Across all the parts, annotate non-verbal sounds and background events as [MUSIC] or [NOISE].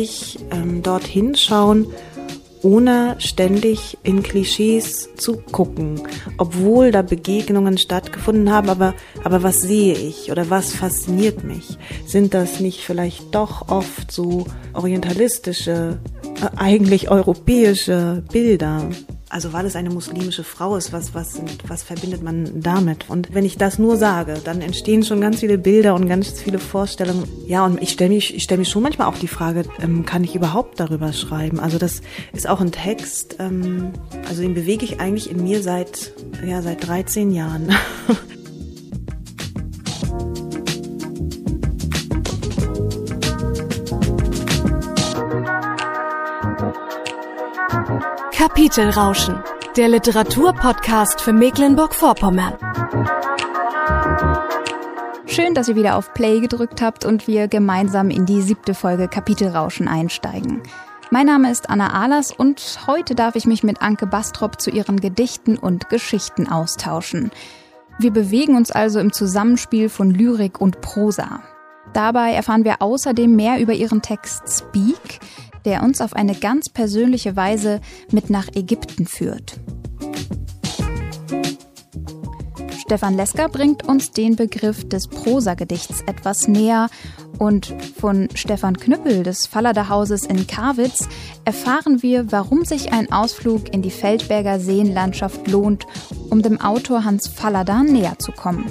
ich ähm, dorthin schauen, ohne ständig in Klischees zu gucken, obwohl da Begegnungen stattgefunden haben, aber, aber was sehe ich oder was fasziniert mich? Sind das nicht vielleicht doch oft so orientalistische, äh, eigentlich europäische Bilder? Also weil es eine muslimische Frau ist, was, was, was verbindet man damit? Und wenn ich das nur sage, dann entstehen schon ganz viele Bilder und ganz viele Vorstellungen. Ja, und ich stelle mich, ich stelle mich schon manchmal auch die Frage, ähm, kann ich überhaupt darüber schreiben? Also das ist auch ein Text, ähm, also den bewege ich eigentlich in mir seit, ja, seit 13 Jahren. [LAUGHS] Kapitelrauschen, der Literaturpodcast für Mecklenburg-Vorpommern. Schön, dass ihr wieder auf Play gedrückt habt und wir gemeinsam in die siebte Folge Kapitelrauschen einsteigen. Mein Name ist Anna Ahlers und heute darf ich mich mit Anke Bastrop zu ihren Gedichten und Geschichten austauschen. Wir bewegen uns also im Zusammenspiel von Lyrik und Prosa. Dabei erfahren wir außerdem mehr über ihren Text Speak, der uns auf eine ganz persönliche Weise mit nach Ägypten führt. Stefan Lesker bringt uns den Begriff des Prosagedichts etwas näher und von Stefan Knüppel des Fallader Hauses in Karwitz erfahren wir, warum sich ein Ausflug in die Feldberger Seenlandschaft lohnt, um dem Autor Hans Fallader näher zu kommen.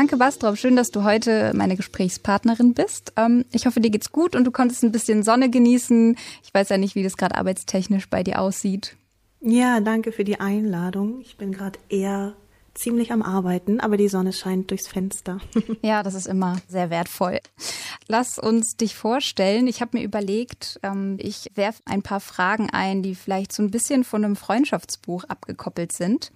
Anke Bastrop, schön, dass du heute meine Gesprächspartnerin bist. Ähm, ich hoffe, dir geht's gut und du konntest ein bisschen Sonne genießen. Ich weiß ja nicht, wie das gerade arbeitstechnisch bei dir aussieht. Ja, danke für die Einladung. Ich bin gerade eher ziemlich am Arbeiten, aber die Sonne scheint durchs Fenster. [LAUGHS] ja, das ist immer sehr wertvoll. Lass uns dich vorstellen. Ich habe mir überlegt, ähm, ich werfe ein paar Fragen ein, die vielleicht so ein bisschen von einem Freundschaftsbuch abgekoppelt sind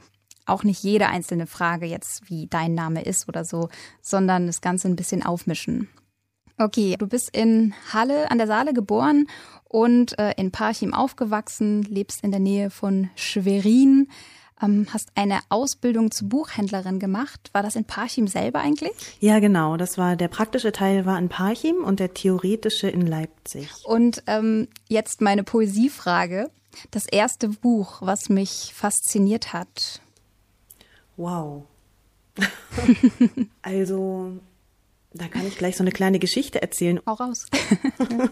auch nicht jede einzelne Frage jetzt, wie dein Name ist oder so, sondern das Ganze ein bisschen aufmischen. Okay, du bist in Halle an der Saale geboren und äh, in Parchim aufgewachsen, lebst in der Nähe von Schwerin, ähm, hast eine Ausbildung zur Buchhändlerin gemacht. War das in Parchim selber eigentlich? Ja, genau. Das war der praktische Teil war in Parchim und der theoretische in Leipzig. Und ähm, jetzt meine Poesiefrage. Das erste Buch, was mich fasziniert hat, Wow. [LAUGHS] also, da kann ich gleich so eine kleine Geschichte erzählen. Auch raus. [LAUGHS]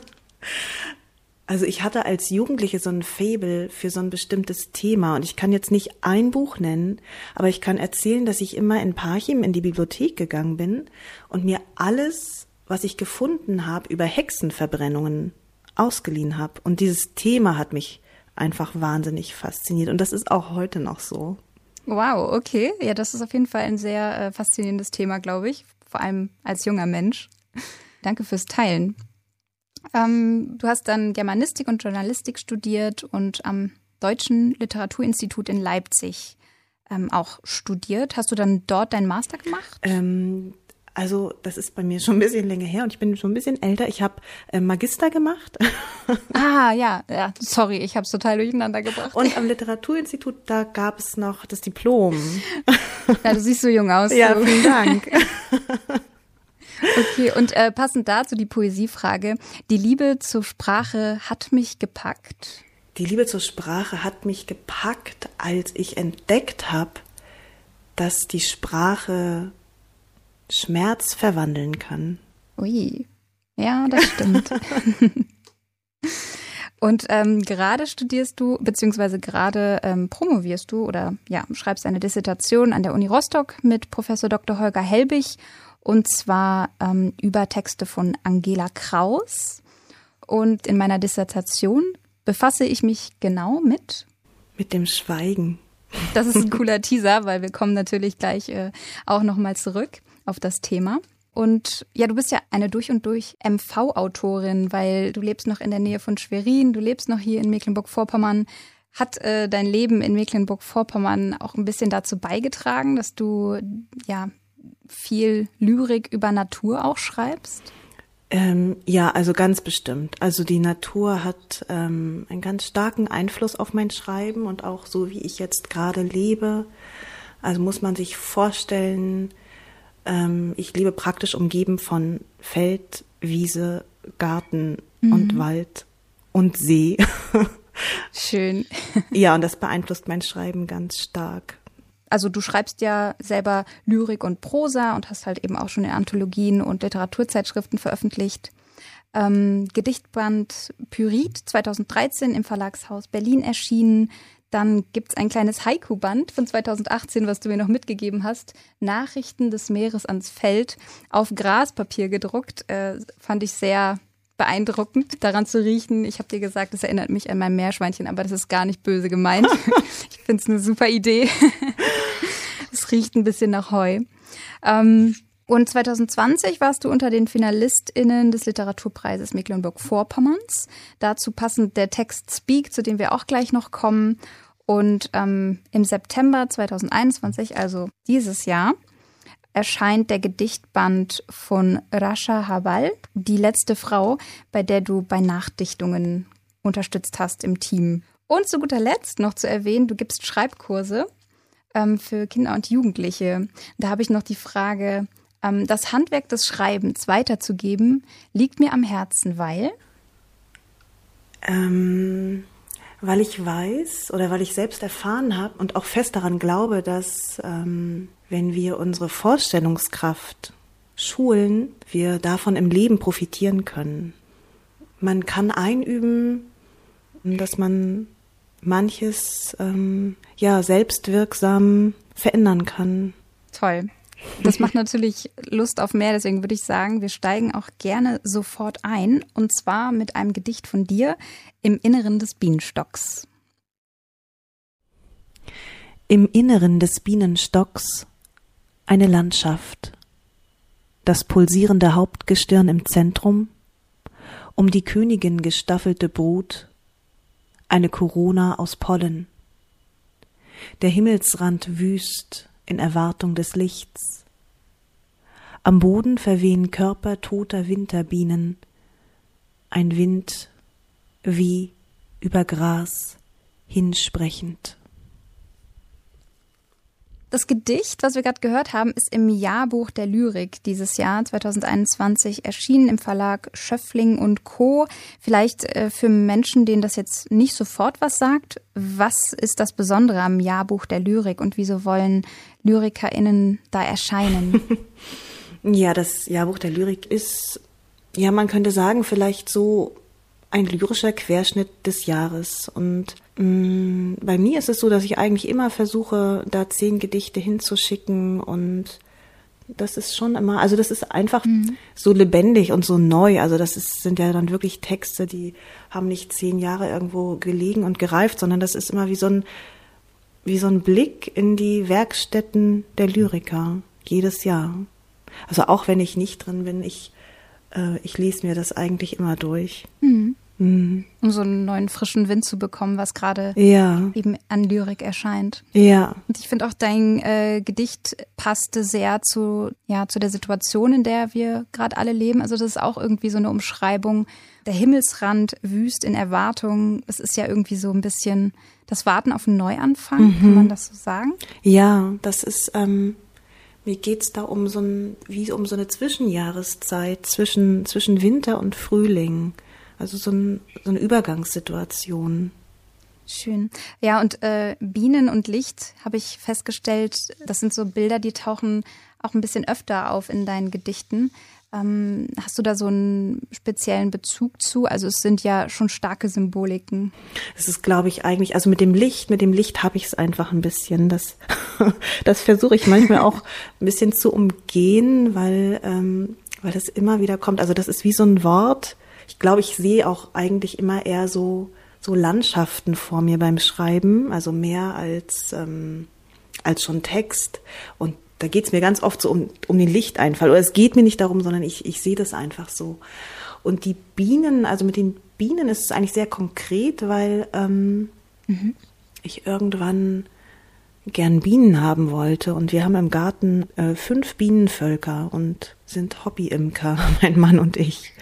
also ich hatte als Jugendliche so ein Fable für so ein bestimmtes Thema und ich kann jetzt nicht ein Buch nennen, aber ich kann erzählen, dass ich immer in Parchim in die Bibliothek gegangen bin und mir alles, was ich gefunden habe, über Hexenverbrennungen ausgeliehen habe. Und dieses Thema hat mich einfach wahnsinnig fasziniert und das ist auch heute noch so. Wow, okay. Ja, das ist auf jeden Fall ein sehr äh, faszinierendes Thema, glaube ich. Vor allem als junger Mensch. [LAUGHS] Danke fürs Teilen. Ähm, du hast dann Germanistik und Journalistik studiert und am Deutschen Literaturinstitut in Leipzig ähm, auch studiert. Hast du dann dort deinen Master gemacht? Ähm, also das ist bei mir schon ein bisschen länger her und ich bin schon ein bisschen älter. Ich habe äh, Magister gemacht. [LAUGHS] ah ja, ja, sorry, ich habe es total durcheinander gebracht. Und am Literaturinstitut, da gab es noch das Diplom. ja, du siehst so jung aus. Ja, vielen Dank. [LAUGHS] Okay, und äh, passend dazu die Poesiefrage. Die Liebe zur Sprache hat mich gepackt. Die Liebe zur Sprache hat mich gepackt, als ich entdeckt habe, dass die Sprache Schmerz verwandeln kann. Ui, ja, das stimmt. [LAUGHS] Und ähm, gerade studierst du, beziehungsweise gerade ähm, promovierst du oder ja, schreibst eine Dissertation an der Uni Rostock mit Professor Dr. Holger Helbig und zwar ähm, über Texte von Angela Kraus. Und in meiner Dissertation befasse ich mich genau mit mit dem Schweigen. Das ist ein [LAUGHS] cooler Teaser, weil wir kommen natürlich gleich äh, auch nochmal zurück auf das Thema. Und ja, du bist ja eine durch und durch MV-Autorin, weil du lebst noch in der Nähe von Schwerin, du lebst noch hier in Mecklenburg-Vorpommern. Hat äh, dein Leben in Mecklenburg-Vorpommern auch ein bisschen dazu beigetragen, dass du ja viel Lyrik über Natur auch schreibst? Ähm, ja, also ganz bestimmt. Also die Natur hat ähm, einen ganz starken Einfluss auf mein Schreiben und auch so, wie ich jetzt gerade lebe. Also muss man sich vorstellen, ähm, ich lebe praktisch umgeben von Feld, Wiese, Garten mhm. und Wald und See. [LAUGHS] Schön. [LAUGHS] ja, und das beeinflusst mein Schreiben ganz stark. Also du schreibst ja selber Lyrik und Prosa und hast halt eben auch schon in Anthologien und Literaturzeitschriften veröffentlicht. Ähm, Gedichtband Pyrit 2013 im Verlagshaus Berlin erschienen. Dann gibt's ein kleines Haiku-Band von 2018, was du mir noch mitgegeben hast. Nachrichten des Meeres ans Feld auf Graspapier gedruckt. Äh, fand ich sehr beeindruckend, daran zu riechen. Ich habe dir gesagt, das erinnert mich an mein Meerschweinchen, aber das ist gar nicht böse gemeint. [LAUGHS] ich finde es eine super Idee. [LAUGHS] es riecht ein bisschen nach Heu. Ähm, und 2020 warst du unter den FinalistInnen des Literaturpreises Mecklenburg-Vorpommerns. Dazu passend der Text Speak, zu dem wir auch gleich noch kommen. Und ähm, im September 2021, also dieses Jahr, erscheint der Gedichtband von Rasha Habal, die letzte Frau, bei der du bei Nachdichtungen unterstützt hast im Team. Und zu guter Letzt noch zu erwähnen, du gibst Schreibkurse ähm, für Kinder und Jugendliche. Da habe ich noch die Frage, ähm, das Handwerk des Schreibens weiterzugeben, liegt mir am Herzen, weil? Ähm, weil ich weiß oder weil ich selbst erfahren habe und auch fest daran glaube, dass ähm, wenn wir unsere Vorstellungskraft schulen, wir davon im Leben profitieren können. Man kann einüben, dass man manches ähm, ja selbstwirksam verändern kann. Toll. Das macht natürlich Lust auf mehr, deswegen würde ich sagen, wir steigen auch gerne sofort ein. Und zwar mit einem Gedicht von dir im Inneren des Bienenstocks. Im Inneren des Bienenstocks eine Landschaft, das pulsierende Hauptgestirn im Zentrum, um die Königin gestaffelte Brut, eine Corona aus Pollen, der Himmelsrand wüst in Erwartung des Lichts. Am Boden verwehen Körper toter Winterbienen, ein Wind wie über Gras hinsprechend. Das Gedicht, was wir gerade gehört haben, ist im Jahrbuch der Lyrik dieses Jahr 2021 erschienen im Verlag Schöffling und Co. Vielleicht äh, für Menschen, denen das jetzt nicht sofort was sagt, was ist das Besondere am Jahrbuch der Lyrik und wieso wollen LyrikerInnen da erscheinen? [LAUGHS] ja, das Jahrbuch der Lyrik ist, ja, man könnte sagen, vielleicht so ein lyrischer Querschnitt des Jahres. Und mh, mm, bei mir ist es so, dass ich eigentlich immer versuche, da zehn Gedichte hinzuschicken und das ist schon immer, also das ist einfach mhm. so lebendig und so neu. Also das ist, sind ja dann wirklich Texte, die haben nicht zehn Jahre irgendwo gelegen und gereift, sondern das ist immer wie so ein, wie so ein Blick in die Werkstätten der Lyriker jedes Jahr. Also auch wenn ich nicht drin bin, ich, äh, ich lese mir das eigentlich immer durch. Mhm. Mhm. Um so einen neuen frischen Wind zu bekommen, was gerade ja. eben an Lyrik erscheint. Ja. Und ich finde auch dein äh, Gedicht passte sehr zu, ja, zu der Situation, in der wir gerade alle leben. Also das ist auch irgendwie so eine Umschreibung. Der Himmelsrand wüst in Erwartung. Es ist ja irgendwie so ein bisschen das Warten auf einen Neuanfang. Mhm. Kann man das so sagen? Ja, das ist, ähm, mir geht's da um so ein, wie um so eine Zwischenjahreszeit zwischen, zwischen Winter und Frühling. Also so, ein, so eine Übergangssituation. Schön. Ja, und äh, Bienen und Licht habe ich festgestellt, das sind so Bilder, die tauchen auch ein bisschen öfter auf in deinen Gedichten. Ähm, hast du da so einen speziellen Bezug zu? Also es sind ja schon starke Symboliken. Es ist, glaube ich, eigentlich, also mit dem Licht, mit dem Licht habe ich es einfach ein bisschen. Das, [LAUGHS] das versuche ich manchmal auch ein bisschen zu umgehen, weil, ähm, weil das immer wieder kommt. Also das ist wie so ein Wort, ich glaube, ich sehe auch eigentlich immer eher so, so Landschaften vor mir beim Schreiben, also mehr als, ähm, als schon Text. Und da geht es mir ganz oft so um, um den Lichteinfall. Oder es geht mir nicht darum, sondern ich, ich sehe das einfach so. Und die Bienen, also mit den Bienen ist es eigentlich sehr konkret, weil ähm, mhm. ich irgendwann gern Bienen haben wollte. Und wir haben im Garten äh, fünf Bienenvölker und sind Hobbyimker, [LAUGHS] mein Mann und ich.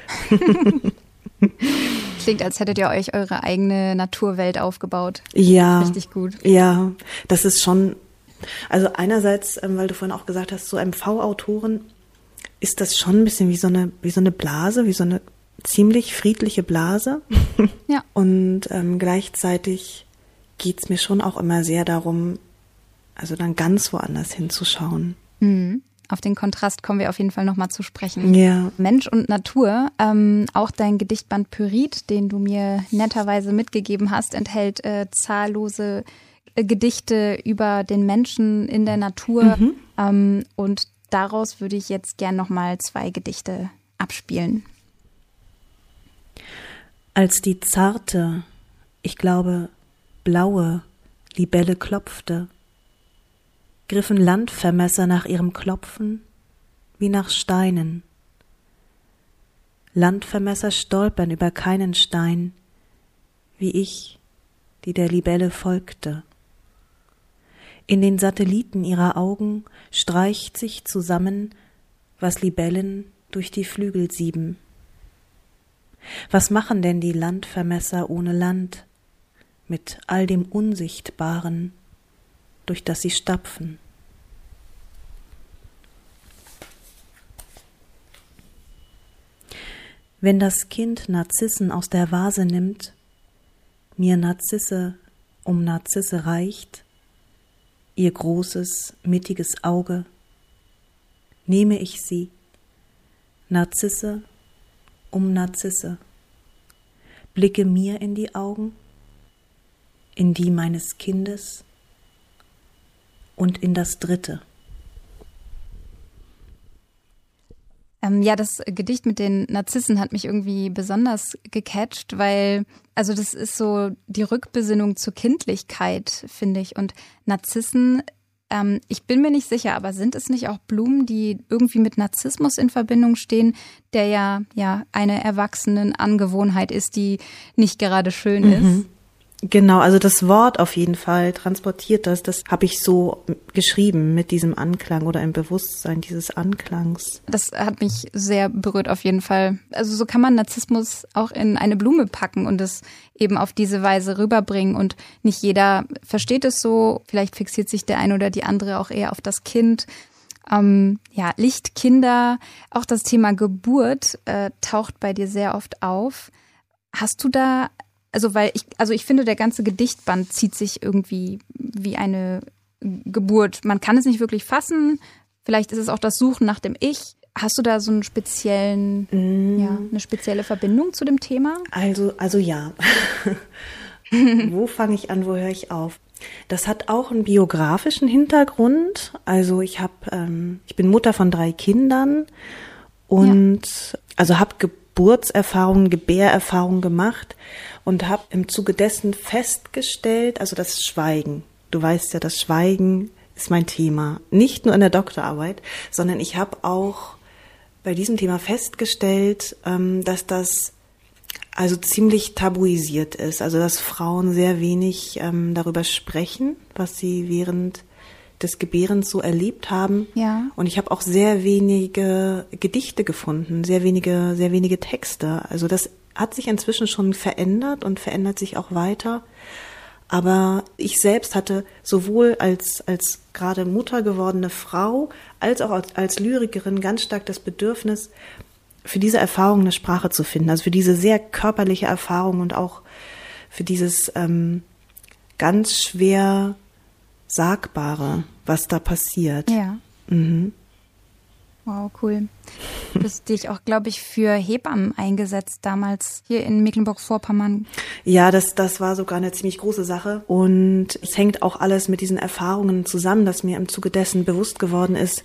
Klingt, als hättet ihr euch eure eigene Naturwelt aufgebaut. Ja. Richtig gut. Ja, das ist schon Also einerseits, ähm, weil du vorhin auch gesagt hast, so MV-Autoren ist das schon ein bisschen wie so eine, wie so eine Blase, wie so eine ziemlich friedliche Blase. [LAUGHS] Ja. Und ähm, gleichzeitig geht's mir schon auch immer sehr darum, also dann ganz woanders hinzuschauen. Mhm. Auf den Kontrast kommen wir auf jeden Fall nochmal zu sprechen. Ja. Mensch und Natur, ähm, auch dein Gedichtband Pyrit, den du mir netterweise mitgegeben hast, enthält äh, zahllose äh, Gedichte über den Menschen in der Natur. Mhm. Ähm, und daraus würde ich jetzt gern nochmal zwei Gedichte abspielen. Als die zarte, ich glaube, blaue Libelle klopfte, griffen Landvermesser nach ihrem Klopfen wie nach Steinen. Landvermesser stolpern über keinen Stein, wie ich, die der Libelle folgte. In den Satelliten ihrer Augen streicht sich zusammen, was Libellen durch die Flügel sieben. Was machen denn die Landvermesser ohne Land, mit all dem Unsichtbaren, durch das sie stapfen? Wenn das Kind Narzissen aus der Vase nimmt, mir Narzisse um Narzisse reicht, ihr großes, mittiges Auge, nehme ich sie, Narzisse um Narzisse, blicke mir in die Augen, in die meines Kindes und in das dritte. Ähm, ja, das Gedicht mit den Narzissen hat mich irgendwie besonders gecatcht, weil, also das ist so die Rückbesinnung zur Kindlichkeit, finde ich. Und Narzissen, ähm, ich bin mir nicht sicher, aber sind es nicht auch Blumen, die irgendwie mit Narzissmus in Verbindung stehen, der ja, ja eine Erwachsenenangewohnheit ist, die nicht gerade schön Mhm. ist? Genau, also das Wort auf jeden Fall transportiert das. Das habe ich so geschrieben mit diesem Anklang oder im Bewusstsein dieses Anklangs. Das hat mich sehr berührt auf jeden Fall. Also so kann man Narzissmus auch in eine Blume packen und es eben auf diese Weise rüberbringen. Und nicht jeder versteht es so. Vielleicht fixiert sich der eine oder die andere auch eher auf das Kind. Ähm, ja, Lichtkinder, auch das Thema Geburt äh, taucht bei dir sehr oft auf. Hast du da, also weil ich, also ich finde, der ganze Gedichtband zieht sich irgendwie wie eine Geburt. Man kann es nicht wirklich fassen. Vielleicht ist es auch das Suchen nach dem Ich. Hast du da so einen speziellen, ja, eine spezielle Verbindung zu dem Thema? Also, also ja. [LAUGHS] wo fange ich an, wo höre ich auf? Das hat auch einen biografischen Hintergrund. Also ich habe, ähm, ich bin Mutter von drei Kindern und also habe Geburtserfahrungen, Gebärerfahrungen gemacht und habe im Zuge dessen festgestellt, also das Schweigen. Du weißt ja, das Schweigen ist mein Thema. Nicht nur in der Doktorarbeit, sondern ich habe auch bei diesem Thema festgestellt, ähm, dass das also ziemlich tabuisiert ist. Also dass Frauen sehr wenig ähm, darüber sprechen, was sie während des Gebärens so erlebt haben. Ja. Und ich habe auch sehr wenige Gedichte gefunden, sehr wenige, sehr wenige Texte. Also das hat sich inzwischen schon verändert und verändert sich auch weiter. Aber ich selbst hatte sowohl als, als gerade Mutter gewordene Frau als auch als, als Lyrikerin ganz stark das Bedürfnis, für diese Erfahrung eine Sprache zu finden. Also für diese sehr körperliche Erfahrung und auch für dieses ähm, ganz schwer Sagbare, was da passiert. Ja. Mhm. Wow, cool. Du hast dich auch, glaube ich, für Hebammen eingesetzt damals hier in Mecklenburg-Vorpommern. Ja, das, das war sogar eine ziemlich große Sache. Und es hängt auch alles mit diesen Erfahrungen zusammen, dass mir im Zuge dessen bewusst geworden ist,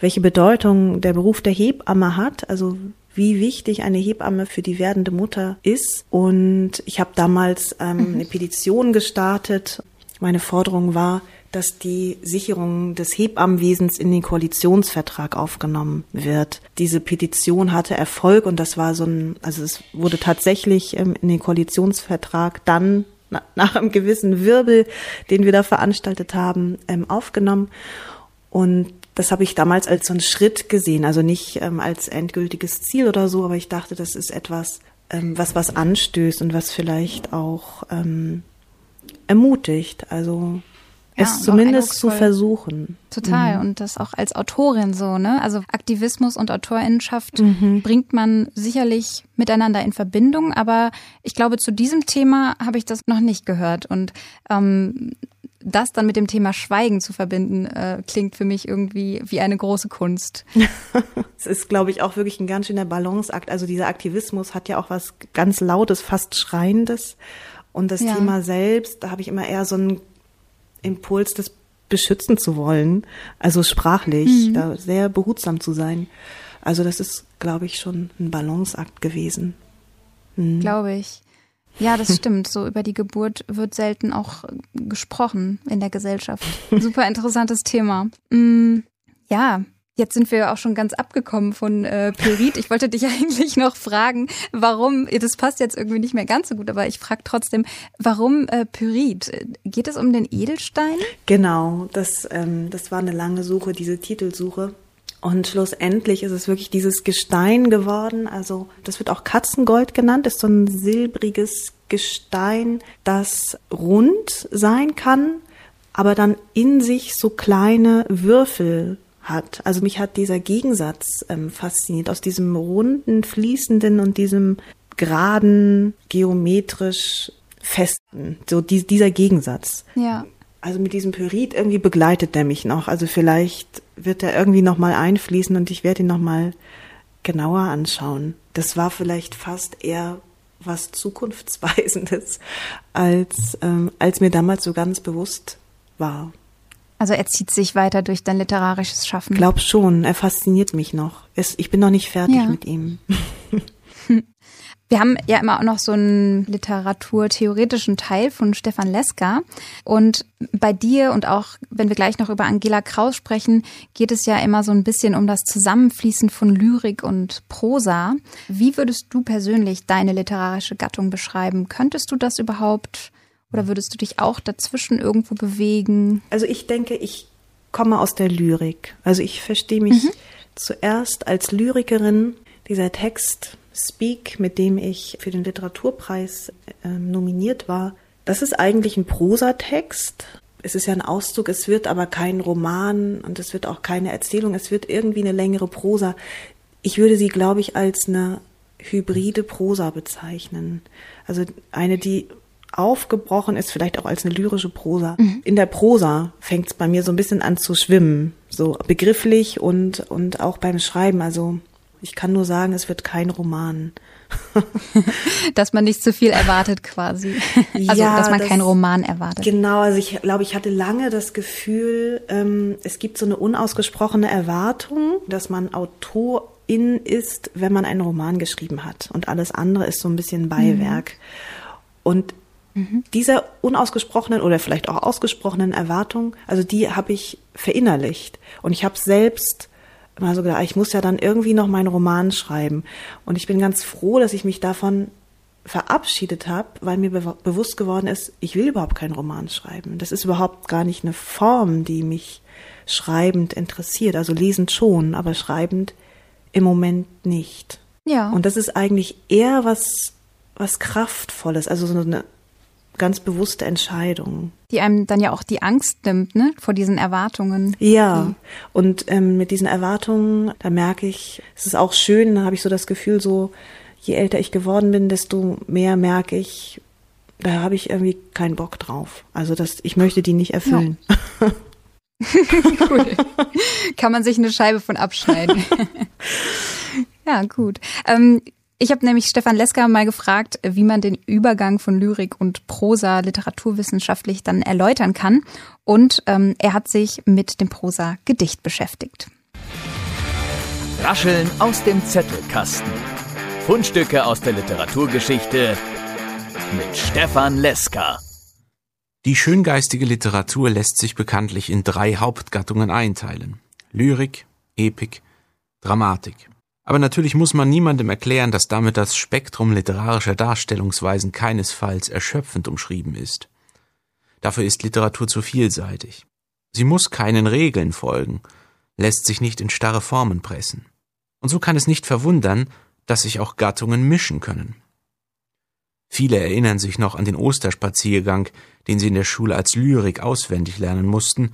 welche Bedeutung der Beruf der Hebamme hat. Also wie wichtig eine Hebamme für die werdende Mutter ist. Und ich habe damals ähm, eine Petition gestartet. Meine Forderung war, dass die Sicherung des Hebammenwesens in den Koalitionsvertrag aufgenommen wird. Diese Petition hatte Erfolg und das war so ein, also es wurde tatsächlich ähm, in den Koalitionsvertrag dann na, nach einem gewissen Wirbel, den wir da veranstaltet haben, ähm, aufgenommen. Und das habe ich damals als so einen Schritt gesehen, also nicht ähm, als endgültiges Ziel oder so, aber ich dachte, das ist etwas, was was anstößt und was vielleicht auch ermutigt. Also Ja, es zumindest zu versuchen. Total. Und das auch als Autorin so, ne? Also Aktivismus und Autorinnenschaft Mhm. bringt man sicherlich miteinander in Verbindung, aber ich glaube, zu diesem Thema habe ich das noch nicht gehört. Und ähm, das dann mit dem Thema Schweigen zu verbinden, äh, klingt für mich irgendwie wie eine große Kunst. [LAUGHS] Es ist, glaube ich, auch wirklich ein ganz schöner Balanceakt. Also dieser Aktivismus hat ja auch was ganz Lautes, fast Schreiendes. Und das Ja. Thema selbst, da habe ich immer eher so einen Impuls, das beschützen zu wollen. Also sprachlich, da sehr behutsam zu sein. Also das ist, glaube ich, schon ein Balanceakt gewesen. glaube ich. Ja, das [LAUGHS] stimmt. So über die Geburt wird selten auch gesprochen in der Gesellschaft. Super interessantes Thema. Mm, ja, jetzt sind wir auch schon ganz abgekommen von äh, Pyrit. Ich wollte dich [LAUGHS] eigentlich noch fragen, warum, das passt jetzt irgendwie nicht mehr ganz so gut, aber ich frage trotzdem, warum äh, Pyrit? Geht es um den Edelstein? Genau, das, ähm, das war eine lange Suche, diese Titelsuche. Und schlussendlich ist es wirklich dieses Gestein geworden. Also das wird auch Katzengold genannt, ist so ein silbriges Gestein, das rund sein kann, aber dann in sich so kleine Würfel hat. Also mich hat dieser Gegensatz ähm, fasziniert aus diesem runden, fließenden und diesem geraden, geometrisch festen. So die, dieser Gegensatz. Ja. Also mit diesem Pyrit irgendwie begleitet der mich noch. Also vielleicht wird er irgendwie noch mal einfließen und ich werde ihn noch mal genauer anschauen. Das war vielleicht fast eher was zukunftsweisendes, [LAUGHS] als ähm, als mir damals so ganz bewusst war. Also er zieht sich weiter durch dein literarisches Schaffen. Glaub schon, er fasziniert mich noch. Es, ich bin noch nicht fertig Ja. mit ihm. [LAUGHS] Wir haben ja immer auch noch so einen literaturtheoretischen Teil von Stefan Leska. Und bei dir und auch, wenn wir gleich noch über Angela Kraus sprechen, geht es ja immer so ein bisschen um das Zusammenfließen von Lyrik und Prosa. Wie würdest du persönlich deine literarische Gattung beschreiben? Könntest du das überhaupt? Oder würdest du dich auch dazwischen irgendwo bewegen? Also ich denke, ich komme aus der Lyrik. Also ich verstehe mich zuerst als Lyrikerin. Dieser Text Speak, mit dem ich für den Literaturpreis ähm, nominiert war, das ist eigentlich ein Prosatext. Es ist ja ein Auszug, es wird aber kein Roman und es wird auch keine Erzählung, es wird irgendwie eine längere Prosa. Ich würde sie, glaube ich, als eine hybride Prosa bezeichnen. Also eine, die aufgebrochen ist, vielleicht auch als eine lyrische Prosa. In der Prosa fängt es bei mir so ein bisschen an zu schwimmen, so begrifflich und, und auch beim Schreiben. Also ich kann nur sagen, es wird kein Roman. [LAUGHS] Dass man nicht zu viel erwartet quasi. [LAUGHS] Also, Ja, dass man das- keinen Roman erwartet. Genau, also ich glaube, ich hatte lange das Gefühl, ähm, es gibt so eine unausgesprochene Erwartung, dass man Autorin ist, wenn man einen Roman geschrieben hat. Und alles andere ist so ein bisschen Beiwerk. Und dieser unausgesprochenen oder vielleicht auch ausgesprochenen Erwartung, also die habe ich verinnerlicht. Und ich habe selbst immer so gedacht, ich muss ja dann irgendwie noch meinen Roman schreiben. Und ich bin ganz froh, dass ich mich davon verabschiedet habe, weil mir be bewusst geworden ist, ich will überhaupt keinen Roman schreiben. Das ist überhaupt gar nicht eine Form, die mich schreibend interessiert. Also lesend schon, aber schreibend im Moment nicht. Ja. Und das ist eigentlich eher was, was Kraftvolles, also so eine ganz bewusste Entscheidung. die einem dann ja auch die Angst nimmt, ne, vor diesen Erwartungen. Ja, und ähm, mit diesen Erwartungen, da merke ich, es ist auch schön, da habe ich so das Gefühl, so je älter ich geworden bin, desto mehr merke ich, da habe ich irgendwie keinen Bock drauf. Also das, ich möchte die nicht erfüllen. Cool. [LAUGHS] [LAUGHS] Kann man sich eine Scheibe von abschneiden. [LAUGHS] ja, gut. Ähm, ich habe nämlich Stefan Leska mal gefragt, wie man den Übergang von Lyrik und Prosa literaturwissenschaftlich dann erläutern kann. Und ähm, er hat sich mit dem Prosa-Gedicht beschäftigt. Rascheln aus dem Zettelkasten. Fundstücke aus der Literaturgeschichte mit Stefan Leska. Die schöngeistige Literatur lässt sich bekanntlich in drei Hauptgattungen einteilen. Lyrik, Epik, Dramatik. Aber natürlich muss man niemandem erklären, dass damit das Spektrum literarischer Darstellungsweisen keinesfalls erschöpfend umschrieben ist. Dafür ist Literatur zu vielseitig. Sie muss keinen Regeln folgen, lässt sich nicht in starre Formen pressen. Und so kann es nicht verwundern, dass sich auch Gattungen mischen können. Viele erinnern sich noch an den Osterspaziergang, den sie in der Schule als Lyrik auswendig lernen mussten,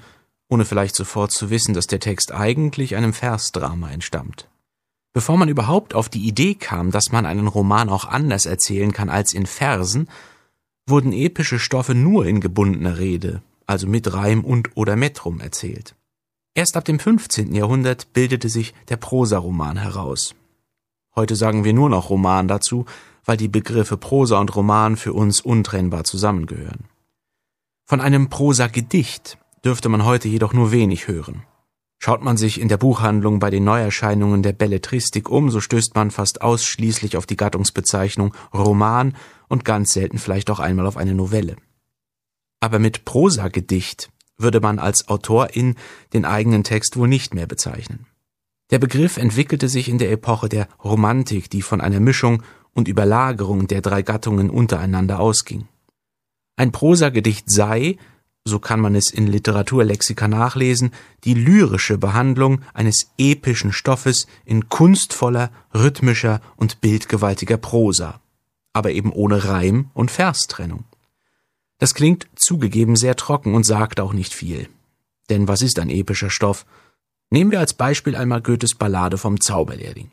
ohne vielleicht sofort zu wissen, dass der Text eigentlich einem Versdrama entstammt. Bevor man überhaupt auf die Idee kam, dass man einen Roman auch anders erzählen kann als in Versen, wurden epische Stoffe nur in gebundener Rede, also mit Reim und oder Metrum erzählt. Erst ab dem 15. Jahrhundert bildete sich der Prosaroman heraus. Heute sagen wir nur noch Roman dazu, weil die Begriffe Prosa und Roman für uns untrennbar zusammengehören. Von einem Prosagedicht dürfte man heute jedoch nur wenig hören. Schaut man sich in der Buchhandlung bei den Neuerscheinungen der Belletristik um, so stößt man fast ausschließlich auf die Gattungsbezeichnung Roman und ganz selten vielleicht auch einmal auf eine Novelle. Aber mit Prosagedicht würde man als Autorin den eigenen Text wohl nicht mehr bezeichnen. Der Begriff entwickelte sich in der Epoche der Romantik, die von einer Mischung und Überlagerung der drei Gattungen untereinander ausging. Ein Prosagedicht sei, so kann man es in Literaturlexika nachlesen, die lyrische Behandlung eines epischen Stoffes in kunstvoller, rhythmischer und bildgewaltiger Prosa, aber eben ohne Reim und Verstrennung. Das klingt zugegeben sehr trocken und sagt auch nicht viel. Denn was ist ein epischer Stoff? Nehmen wir als Beispiel einmal Goethes Ballade vom Zauberlehrling.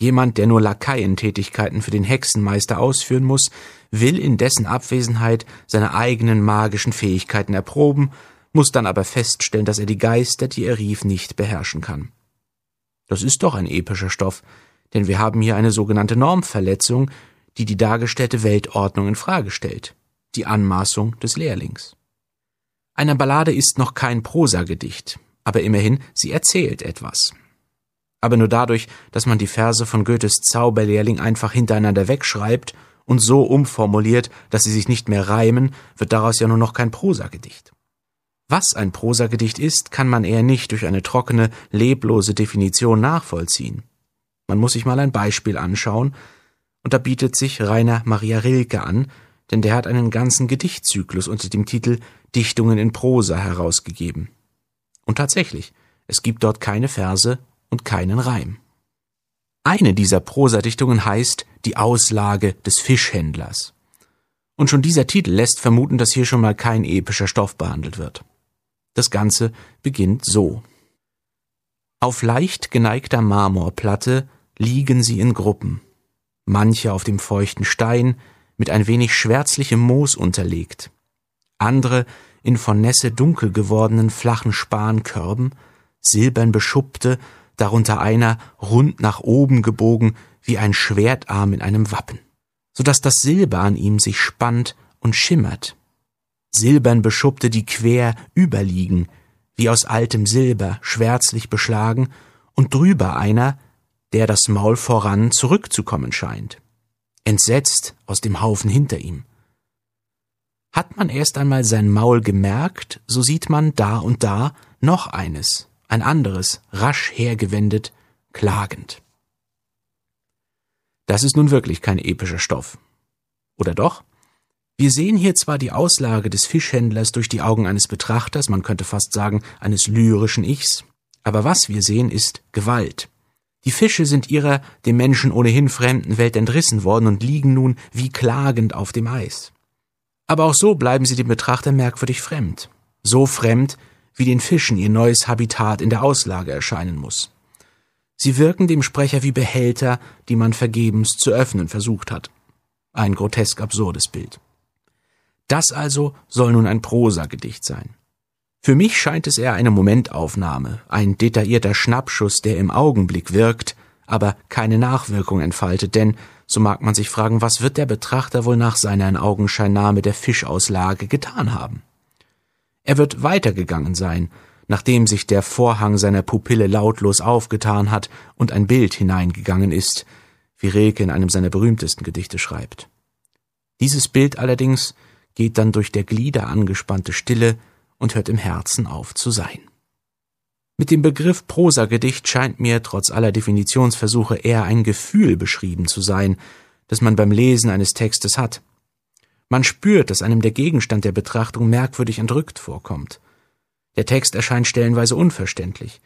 Jemand, der nur Lakaientätigkeiten für den Hexenmeister ausführen muss, will in dessen Abwesenheit seine eigenen magischen Fähigkeiten erproben, muss dann aber feststellen, dass er die Geister, die er rief, nicht beherrschen kann. Das ist doch ein epischer Stoff, denn wir haben hier eine sogenannte Normverletzung, die die dargestellte Weltordnung in Frage stellt, die Anmaßung des Lehrlings. Eine Ballade ist noch kein Prosagedicht, aber immerhin, sie erzählt etwas aber nur dadurch, dass man die Verse von Goethes Zauberlehrling einfach hintereinander wegschreibt und so umformuliert, dass sie sich nicht mehr reimen, wird daraus ja nur noch kein Prosagedicht. Was ein Prosagedicht ist, kann man eher nicht durch eine trockene, leblose Definition nachvollziehen. Man muss sich mal ein Beispiel anschauen, und da bietet sich Rainer Maria Rilke an, denn der hat einen ganzen Gedichtzyklus unter dem Titel Dichtungen in Prosa herausgegeben. Und tatsächlich, es gibt dort keine Verse und keinen Reim. Eine dieser Prosadichtungen heißt Die Auslage des Fischhändlers. Und schon dieser Titel lässt vermuten, dass hier schon mal kein epischer Stoff behandelt wird. Das Ganze beginnt so. Auf leicht geneigter Marmorplatte liegen sie in Gruppen, manche auf dem feuchten Stein mit ein wenig schwärzlichem Moos unterlegt, andere in von Nässe dunkel gewordenen flachen Spankörben, silbern beschuppte darunter einer rund nach oben gebogen wie ein Schwertarm in einem Wappen, so dass das Silber an ihm sich spannt und schimmert. Silbern beschuppte, die quer überliegen, wie aus altem Silber, schwärzlich beschlagen, und drüber einer, der das Maul voran zurückzukommen scheint, entsetzt aus dem Haufen hinter ihm. Hat man erst einmal sein Maul gemerkt, so sieht man da und da noch eines, ein anderes, rasch hergewendet, klagend. Das ist nun wirklich kein epischer Stoff. Oder doch? Wir sehen hier zwar die Auslage des Fischhändlers durch die Augen eines Betrachters, man könnte fast sagen eines lyrischen Ichs, aber was wir sehen, ist Gewalt. Die Fische sind ihrer dem Menschen ohnehin fremden Welt entrissen worden und liegen nun wie klagend auf dem Eis. Aber auch so bleiben sie dem Betrachter merkwürdig fremd. So fremd, wie den Fischen ihr neues Habitat in der Auslage erscheinen muss. Sie wirken dem Sprecher wie Behälter, die man vergebens zu öffnen versucht hat. Ein grotesk absurdes Bild. Das also soll nun ein Prosagedicht sein. Für mich scheint es eher eine Momentaufnahme, ein detaillierter Schnappschuss, der im Augenblick wirkt, aber keine Nachwirkung entfaltet, denn, so mag man sich fragen, was wird der Betrachter wohl nach seiner in Augenscheinnahme der Fischauslage getan haben? Er wird weitergegangen sein, nachdem sich der Vorhang seiner Pupille lautlos aufgetan hat und ein Bild hineingegangen ist, wie Rilke in einem seiner berühmtesten Gedichte schreibt. Dieses Bild allerdings geht dann durch der Glieder angespannte Stille und hört im Herzen auf zu sein. Mit dem Begriff Prosagedicht scheint mir trotz aller Definitionsversuche eher ein Gefühl beschrieben zu sein, das man beim Lesen eines Textes hat. Man spürt, dass einem der Gegenstand der Betrachtung merkwürdig entrückt vorkommt. Der Text erscheint stellenweise unverständlich.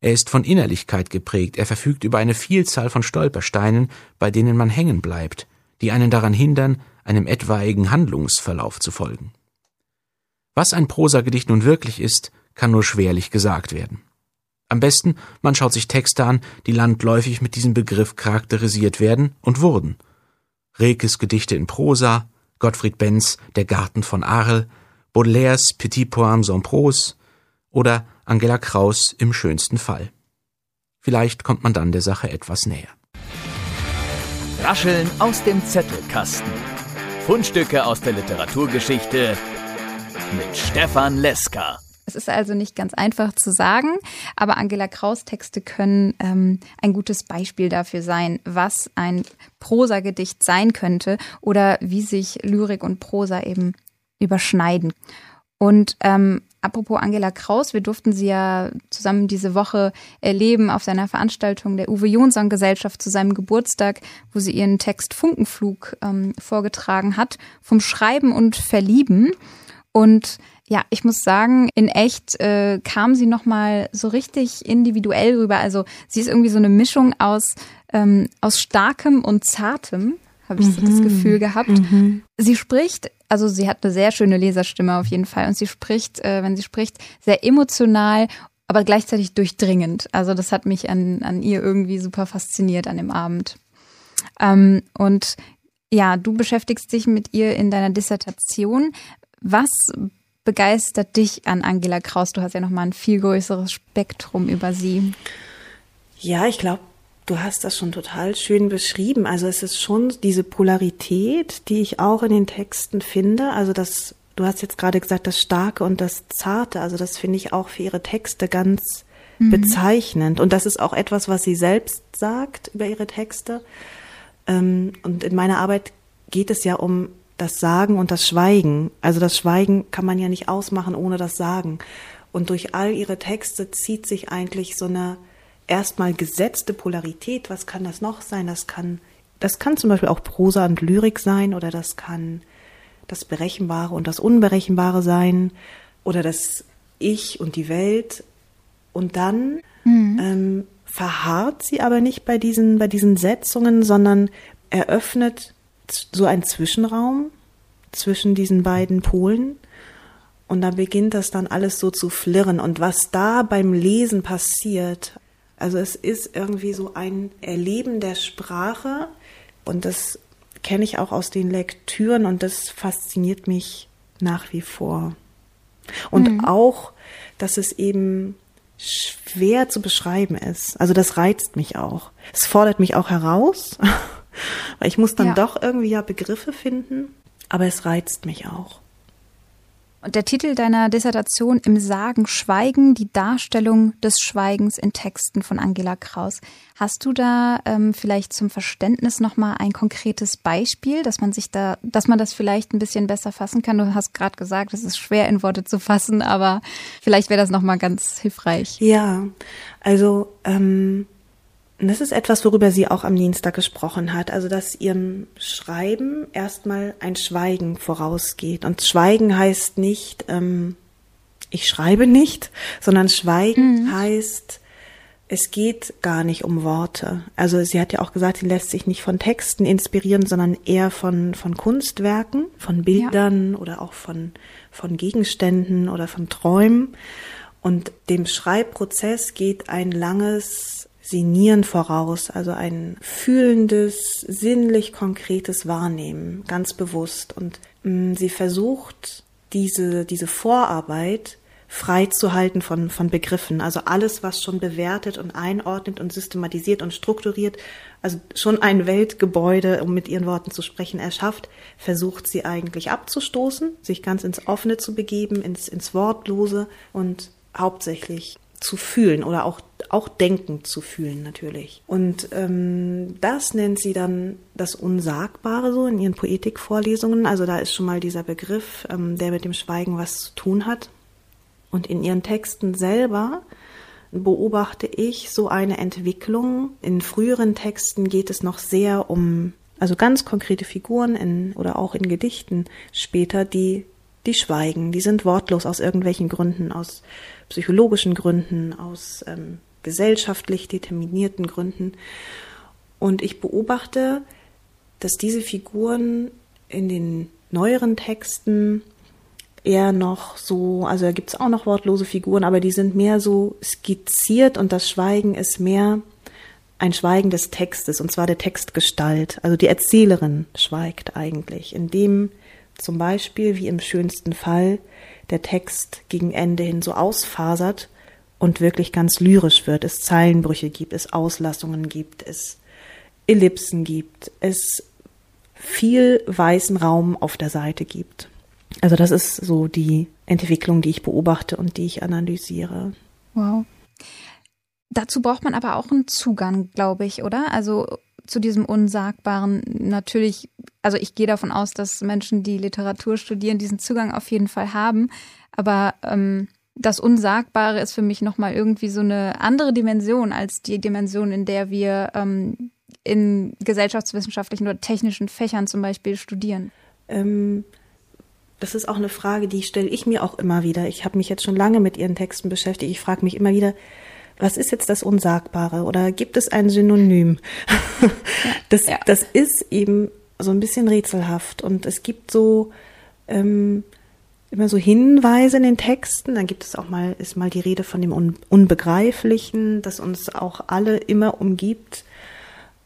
Er ist von Innerlichkeit geprägt, er verfügt über eine Vielzahl von Stolpersteinen, bei denen man hängen bleibt, die einen daran hindern, einem etwaigen Handlungsverlauf zu folgen. Was ein Prosagedicht nun wirklich ist, kann nur schwerlich gesagt werden. Am besten, man schaut sich Texte an, die landläufig mit diesem Begriff charakterisiert werden und wurden. Rekes Gedichte in Prosa, Gottfried Benz Der Garten von Arles, Baudelaires Petit Poème en Prose oder Angela Kraus im schönsten Fall. Vielleicht kommt man dann der Sache etwas näher. Rascheln aus dem Zettelkasten. Fundstücke aus der Literaturgeschichte mit Stefan Leska. Es ist also nicht ganz einfach zu sagen, aber Angela Kraus Texte können ähm, ein gutes Beispiel dafür sein, was ein Prosagedicht sein könnte oder wie sich Lyrik und Prosa eben überschneiden. Und ähm, apropos Angela Kraus, wir durften sie ja zusammen diese Woche erleben auf seiner Veranstaltung der Uwe Jonsson Gesellschaft zu seinem Geburtstag, wo sie ihren Text Funkenflug ähm, vorgetragen hat, vom Schreiben und Verlieben. Und ja, ich muss sagen, in echt äh, kam sie noch mal so richtig individuell rüber. Also sie ist irgendwie so eine Mischung aus ähm, aus starkem und zartem, habe ich mhm. so das mhm. Gefühl gehabt. Mhm. Sie spricht, also sie hat eine sehr schöne Leserstimme auf jeden Fall und sie spricht, äh, wenn sie spricht, sehr emotional aber gleichzeitig durchdringend. Also das hat mich an, an ihr irgendwie super fasziniert an dem Abend. Ähm, und ja, du beschäftigst dich mit ihr in deiner Dissertation. Was begeistert dich an Angela Kraus? Du hast ja noch mal ein viel größeres Spektrum über sie. Ja, ich glaube, du hast das schon total schön beschrieben. Also es ist schon diese Polarität, die ich auch in den Texten finde. Also das, du hast jetzt gerade gesagt, das Starke und das Zarte. Also das finde ich auch für ihre Texte ganz mhm. bezeichnend. Und das ist auch etwas, was sie selbst sagt über ihre Texte. Ähm, und in meiner Arbeit geht es ja um das Sagen und das Schweigen. Also das Schweigen kann man ja nicht ausmachen ohne das Sagen. Und durch all ihre Texte zieht sich eigentlich so eine erstmal gesetzte Polarität. Was kann das noch sein? Das kann, das kann zum Beispiel auch Prosa und Lyrik sein oder das kann das Berechenbare und das Unberechenbare sein oder das Ich und die Welt. Und dann mhm. ähm, verharrt sie aber nicht bei diesen, bei diesen Setzungen, sondern eröffnet so ein Zwischenraum zwischen diesen beiden Polen. Und da beginnt das dann alles so zu flirren. Und was da beim Lesen passiert, also es ist irgendwie so ein Erleben der Sprache. Und das kenne ich auch aus den Lektüren und das fasziniert mich nach wie vor. Und mhm. auch, dass es eben schwer zu beschreiben ist. Also das reizt mich auch. Es fordert mich auch heraus. [LAUGHS] [LAUGHS] Weil ich muss dann ja. doch irgendwie ja Begriffe finden, aber es reizt mich auch. Und der Titel deiner Dissertation Im Sagen Schweigen, die Darstellung des Schweigens in Texten von Angela Kraus. Hast du da ähm, vielleicht zum Verständnis nochmal ein konkretes Beispiel, dass man sich da, dass man das vielleicht ein bisschen besser fassen kann? Du hast gerade gesagt, es ist schwer in Worte zu fassen, aber vielleicht wäre das nochmal ganz hilfreich. Ja, also ähm, und das ist etwas, worüber sie auch am Dienstag gesprochen hat. Also, dass ihrem Schreiben erstmal ein Schweigen vorausgeht. Und Schweigen heißt nicht, ähm, ich schreibe nicht, sondern Schweigen mhm. heißt, es geht gar nicht um Worte. Also sie hat ja auch gesagt, sie lässt sich nicht von Texten inspirieren, sondern eher von, von Kunstwerken, von Bildern ja. oder auch von, von Gegenständen oder von Träumen. Und dem Schreibprozess geht ein langes Sinieren voraus, also ein fühlendes, sinnlich konkretes Wahrnehmen, ganz bewusst. Und mh, mm, sie versucht, diese, diese Vorarbeit frei zu halten von, von Begriffen. Also alles, was schon bewertet und einordnet und systematisiert und strukturiert, also schon ein Weltgebäude, um mit ihren Worten zu sprechen, erschafft, versucht sie eigentlich abzustoßen, sich ganz ins Offene zu begeben, ins, ins Wortlose und hauptsächlich zu fühlen oder auch, auch denken zu fühlen natürlich. Und ähm, das nennt sie dann das Unsagbare so in ihren Poetikvorlesungen. Also da ist schon mal dieser Begriff, ähm, der mit dem Schweigen was zu tun hat. Und in ihren Texten selber beobachte ich so eine Entwicklung. In früheren Texten geht es noch sehr um, also ganz konkrete Figuren in, oder auch in Gedichten später, die die schweigen, die sind wortlos aus irgendwelchen Gründen, aus psychologischen Gründen, aus ähm, gesellschaftlich determinierten Gründen. Und ich beobachte, dass diese Figuren in den neueren Texten eher noch so, also da gibt's auch noch wortlose Figuren, aber die sind mehr so skizziert und das Schweigen ist mehr ein Schweigen des Textes, und zwar der Textgestalt. Also die Erzählerin schweigt eigentlich, indem zum Beispiel, wie im schönsten Fall, der Text gegen Ende hin so ausfasert und wirklich ganz lyrisch wird, es Zeilenbrüche gibt, es Auslassungen gibt, es Ellipsen gibt, es viel weißen Raum auf der Seite gibt. Also das ist so die Entwicklung, die ich beobachte und die ich analysiere. Wow. Dazu braucht man aber auch einen Zugang, glaube ich, oder? Also zu diesem Unsagbaren natürlich, also ich gehe davon aus, dass Menschen, die Literatur studieren, diesen Zugang auf jeden Fall haben. Aber ähm, das Unsagbare ist für mich nochmal irgendwie so eine andere Dimension als die Dimension, in der wir ähm, in gesellschaftswissenschaftlichen oder technischen Fächern zum Beispiel studieren. Ähm, das ist auch eine Frage, die stelle ich mir auch immer wieder. Ich habe mich jetzt schon lange mit Ihren Texten beschäftigt. Ich frage mich immer wieder, was ist jetzt das Unsagbare oder gibt es ein Synonym? [LAUGHS] das, ja. das ist eben so ein bisschen rätselhaft und es gibt so ähm, immer so Hinweise in den Texten. Dann gibt es auch mal, ist mal die Rede von dem Un Unbegreiflichen, das uns auch alle immer umgibt.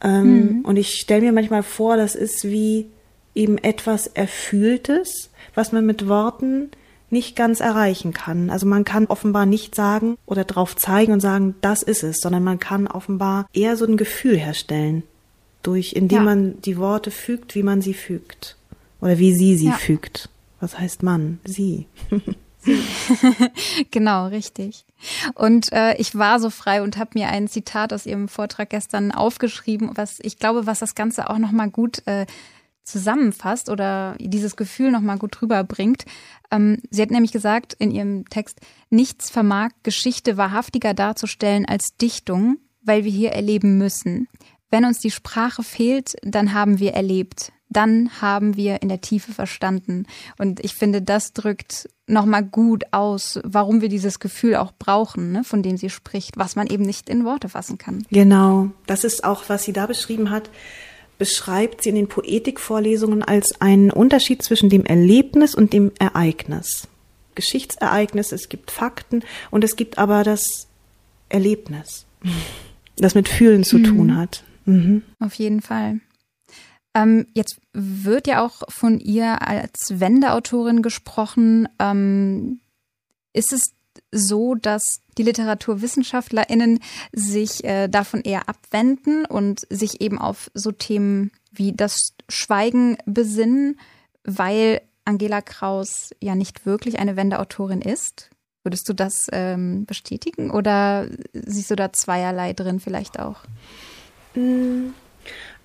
Ähm, mhm. Und ich stelle mir manchmal vor, das ist wie eben etwas Erfühltes, was man mit Worten nicht ganz erreichen kann. Also man kann offenbar nicht sagen oder drauf zeigen und sagen, das ist es, sondern man kann offenbar eher so ein Gefühl herstellen, durch indem ja. man die Worte fügt, wie man sie fügt oder wie sie sie ja. fügt. Was heißt Mann? Sie. [LAUGHS] genau, richtig. Und äh, ich war so frei und habe mir ein Zitat aus Ihrem Vortrag gestern aufgeschrieben, was ich glaube, was das Ganze auch noch mal gut äh, zusammenfasst oder dieses Gefühl noch mal gut rüberbringt. Ähm, sie hat nämlich gesagt in ihrem Text: Nichts vermag Geschichte wahrhaftiger darzustellen als Dichtung, weil wir hier erleben müssen. Wenn uns die Sprache fehlt, dann haben wir erlebt dann haben wir in der Tiefe verstanden. Und ich finde, das drückt nochmal gut aus, warum wir dieses Gefühl auch brauchen, ne, von dem sie spricht, was man eben nicht in Worte fassen kann. Genau, das ist auch, was sie da beschrieben hat, beschreibt sie in den Poetikvorlesungen als einen Unterschied zwischen dem Erlebnis und dem Ereignis. Geschichtsereignis, es gibt Fakten und es gibt aber das Erlebnis, [LAUGHS] das mit Fühlen zu mhm. tun hat. Mhm. Auf jeden Fall. Ähm, jetzt wird ja auch von ihr als Wendeautorin gesprochen. Ähm, ist es so, dass die LiteraturwissenschaftlerInnen sich äh, davon eher abwenden und sich eben auf so Themen wie das Schweigen besinnen, weil Angela Kraus ja nicht wirklich eine Wendeautorin ist? Würdest du das ähm, bestätigen oder siehst du da zweierlei drin vielleicht auch? Mm,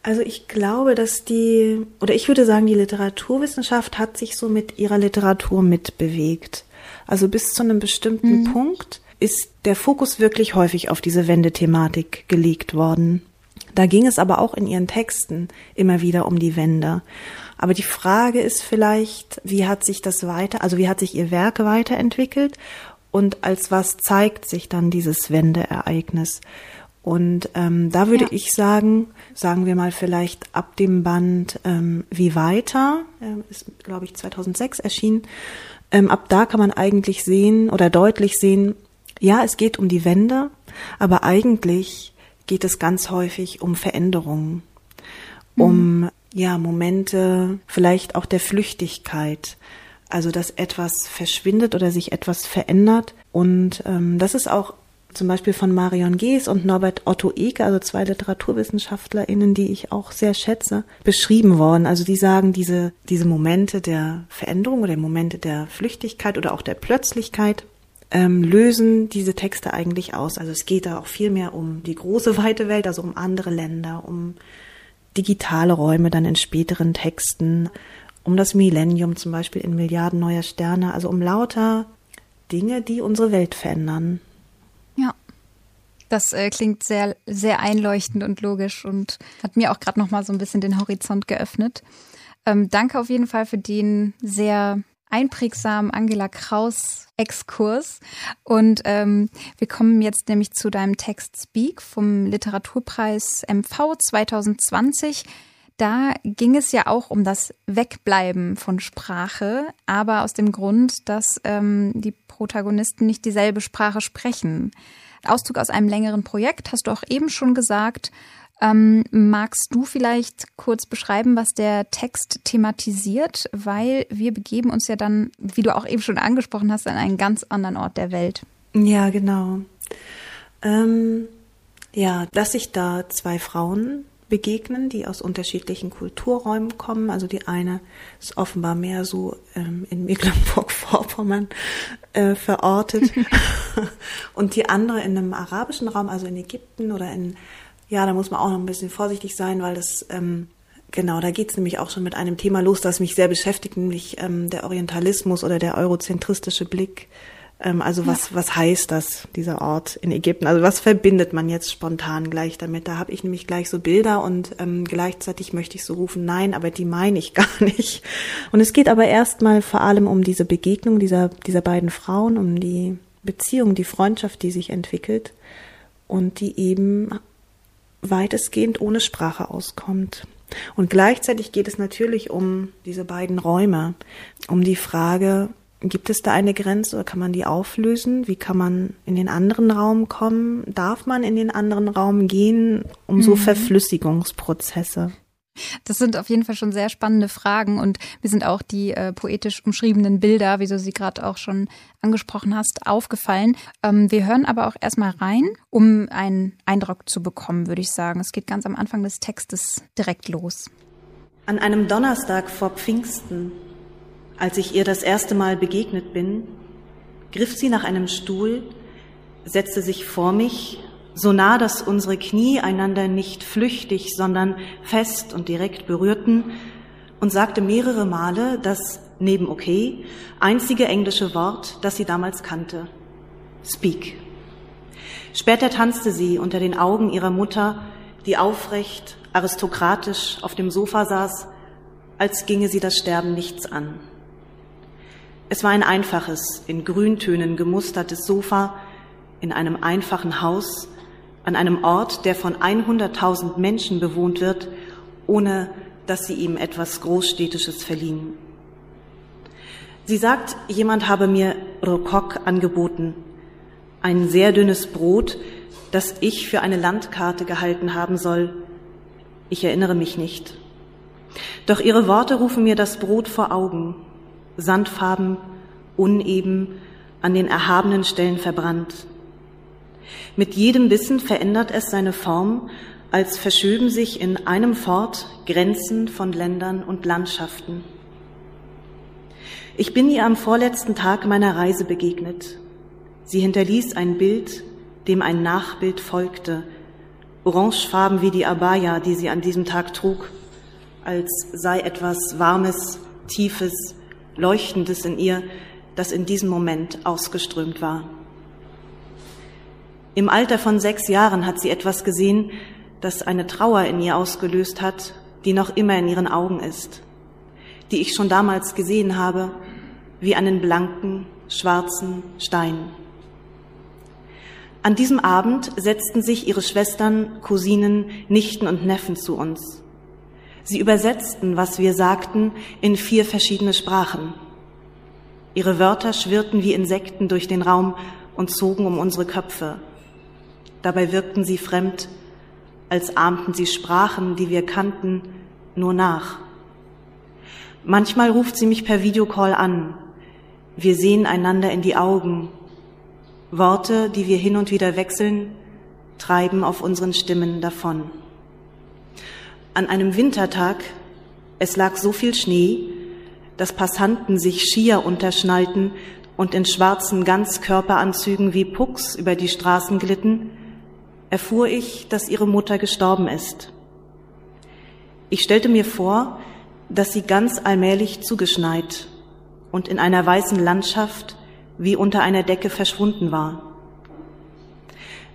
also ich glaube, dass die, oder ich würde sagen, die Literaturwissenschaft hat sich so mit ihrer Literatur mitbewegt. Also bis zu einem bestimmten mhm. Punkt ist der Fokus wirklich häufig auf diese Wendethematik gelegt worden. Da ging es aber auch in ihren Texten immer wieder um die Wende. Aber die Frage ist vielleicht, wie hat sich das weiter, also wie hat sich ihr Werk weiterentwickelt und als was zeigt sich dann dieses Wendeereignis? Und ähm, da würde ja. ich sagen, sagen wir mal vielleicht ab dem Band ähm, Wie weiter, äh, ist glaube ich 2006 erschienen, ähm, ab da kann man eigentlich sehen oder deutlich sehen, ja, es geht um die Wende, aber eigentlich geht es ganz häufig um Veränderungen, mhm. um ja Momente vielleicht auch der Flüchtigkeit, also dass etwas verschwindet oder sich etwas verändert. Und ähm, das ist auch zum Beispiel von Marion Gees und Norbert Otto Eke, also zwei LiteraturwissenschaftlerInnen, die ich auch sehr schätze, beschrieben worden. Also die sagen, diese, diese Momente der Veränderung oder Momente der Flüchtigkeit oder auch der Plötzlichkeit ähm, lösen diese Texte eigentlich aus. Also es geht da auch viel mehr um die große weite Welt, also um andere Länder, um digitale Räume dann in späteren Texten, um das Millennium zum Beispiel in Milliarden neuer Sterne, also um lauter Dinge, die unsere Welt verändern. Das äh, klingt sehr, sehr einleuchtend und logisch und hat mir auch gerade noch mal so ein bisschen den Horizont geöffnet. Ähm, danke auf jeden Fall für den sehr einprägsamen Angela Kraus Exkurs. Und ähm, wir kommen jetzt nämlich zu deinem Text Speak vom Literaturpreis MV 2020. Da ging es ja auch um das Wegbleiben von Sprache, aber aus dem Grund, dass ähm, die Protagonisten nicht dieselbe Sprache sprechen. Auszug aus einem längeren Projekt, hast du auch eben schon gesagt. Ähm, magst du vielleicht kurz beschreiben, was der Text thematisiert? Weil wir begeben uns ja dann, wie du auch eben schon angesprochen hast, an einen ganz anderen Ort der Welt. Ja, genau. Ähm, ja, dass sich da zwei Frauen begegnen, die aus unterschiedlichen Kulturräumen kommen. Also die eine ist offenbar mehr so ähm, in Mecklenburg-Vorpommern äh, verortet [LAUGHS] und die andere in einem arabischen Raum, also in Ägypten oder in, ja, da muss man auch noch ein bisschen vorsichtig sein, weil das, ähm, genau, da geht's nämlich auch schon mit einem Thema los, das mich sehr beschäftigt, nämlich ähm, der Orientalismus oder der eurozentristische Blick also was, was heißt das, dieser Ort in Ägypten? Also was verbindet man jetzt spontan gleich damit? Da habe ich nämlich gleich so Bilder und ähm, gleichzeitig möchte ich so rufen, nein, aber die meine ich [LAUGHS] gar nicht. Und es geht aber erstmal vor allem um diese Begegnung dieser, dieser beiden Frauen, um die Beziehung, die Freundschaft, die sich entwickelt und die eben weitestgehend ohne Sprache auskommt. Und gleichzeitig geht es natürlich um diese beiden Räume, um die Frage, Gibt es da eine Grenze oder kann man die auflösen? Wie kann man in den anderen Raum kommen? Darf man in den anderen Raum gehen? Um mhm. so Verflüssigungsprozesse. Das sind auf jeden Fall schon sehr spannende Fragen und mir sind auch die äh, poetisch umschriebenen Bilder, wie du sie gerade auch schon angesprochen hast, aufgefallen. Ähm, wir hören aber auch erstmal rein, um einen Eindruck zu bekommen, würde ich sagen. Es geht ganz am Anfang des Textes direkt los. An einem Donnerstag vor Pfingsten als ich ihr das erste Mal begegnet bin, griff sie nach einem Stuhl, setzte sich vor mich, so nah, dass unsere Knie einander nicht flüchtig, sondern fest und direkt berührten, und sagte mehrere Male das neben okay einzige englische Wort, das sie damals kannte. Speak. Später tanzte sie unter den Augen ihrer Mutter, die aufrecht, aristokratisch auf dem Sofa saß, als ginge sie das Sterben nichts an. Es war ein einfaches, in Grüntönen gemustertes Sofa in einem einfachen Haus an einem Ort, der von 100.000 Menschen bewohnt wird, ohne dass sie ihm etwas Großstädtisches verliehen. Sie sagt, jemand habe mir Rokok angeboten, ein sehr dünnes Brot, das ich für eine Landkarte gehalten haben soll. Ich erinnere mich nicht. Doch ihre Worte rufen mir das Brot vor Augen, Sandfarben, uneben, an den erhabenen Stellen verbrannt. Mit jedem Bissen verändert es seine Form, als verschöben sich in einem Fort Grenzen von Ländern und Landschaften. Ich bin ihr am vorletzten Tag meiner Reise begegnet. Sie hinterließ ein Bild, dem ein Nachbild folgte, orangefarben wie die Abaya, die sie an diesem Tag trug, als sei etwas Warmes, Tiefes, Leuchtendes in ihr, das in diesem Moment ausgeströmt war. Im Alter von sechs Jahren hat sie etwas gesehen, das eine Trauer in ihr ausgelöst hat, die noch immer in ihren Augen ist, die ich schon damals gesehen habe, wie einen blanken, schwarzen Stein. An diesem Abend setzten sich ihre Schwestern, Cousinen, Nichten und Neffen zu uns. Sie übersetzten, was wir sagten, in vier verschiedene Sprachen. Ihre Wörter schwirrten wie Insekten durch den Raum und zogen um unsere Köpfe. Dabei wirkten sie fremd, als ahmten sie Sprachen, die wir kannten, nur nach. Manchmal ruft sie mich per Videocall an. Wir sehen einander in die Augen. Worte, die wir hin und wieder wechseln, treiben auf unseren Stimmen davon. An einem Wintertag, es lag so viel Schnee, dass Passanten sich schier unterschnallten und in schwarzen Ganzkörperanzügen wie Pucks über die Straßen glitten, erfuhr ich, dass ihre Mutter gestorben ist. Ich stellte mir vor, dass sie ganz allmählich zugeschneit und in einer weißen Landschaft wie unter einer Decke verschwunden war.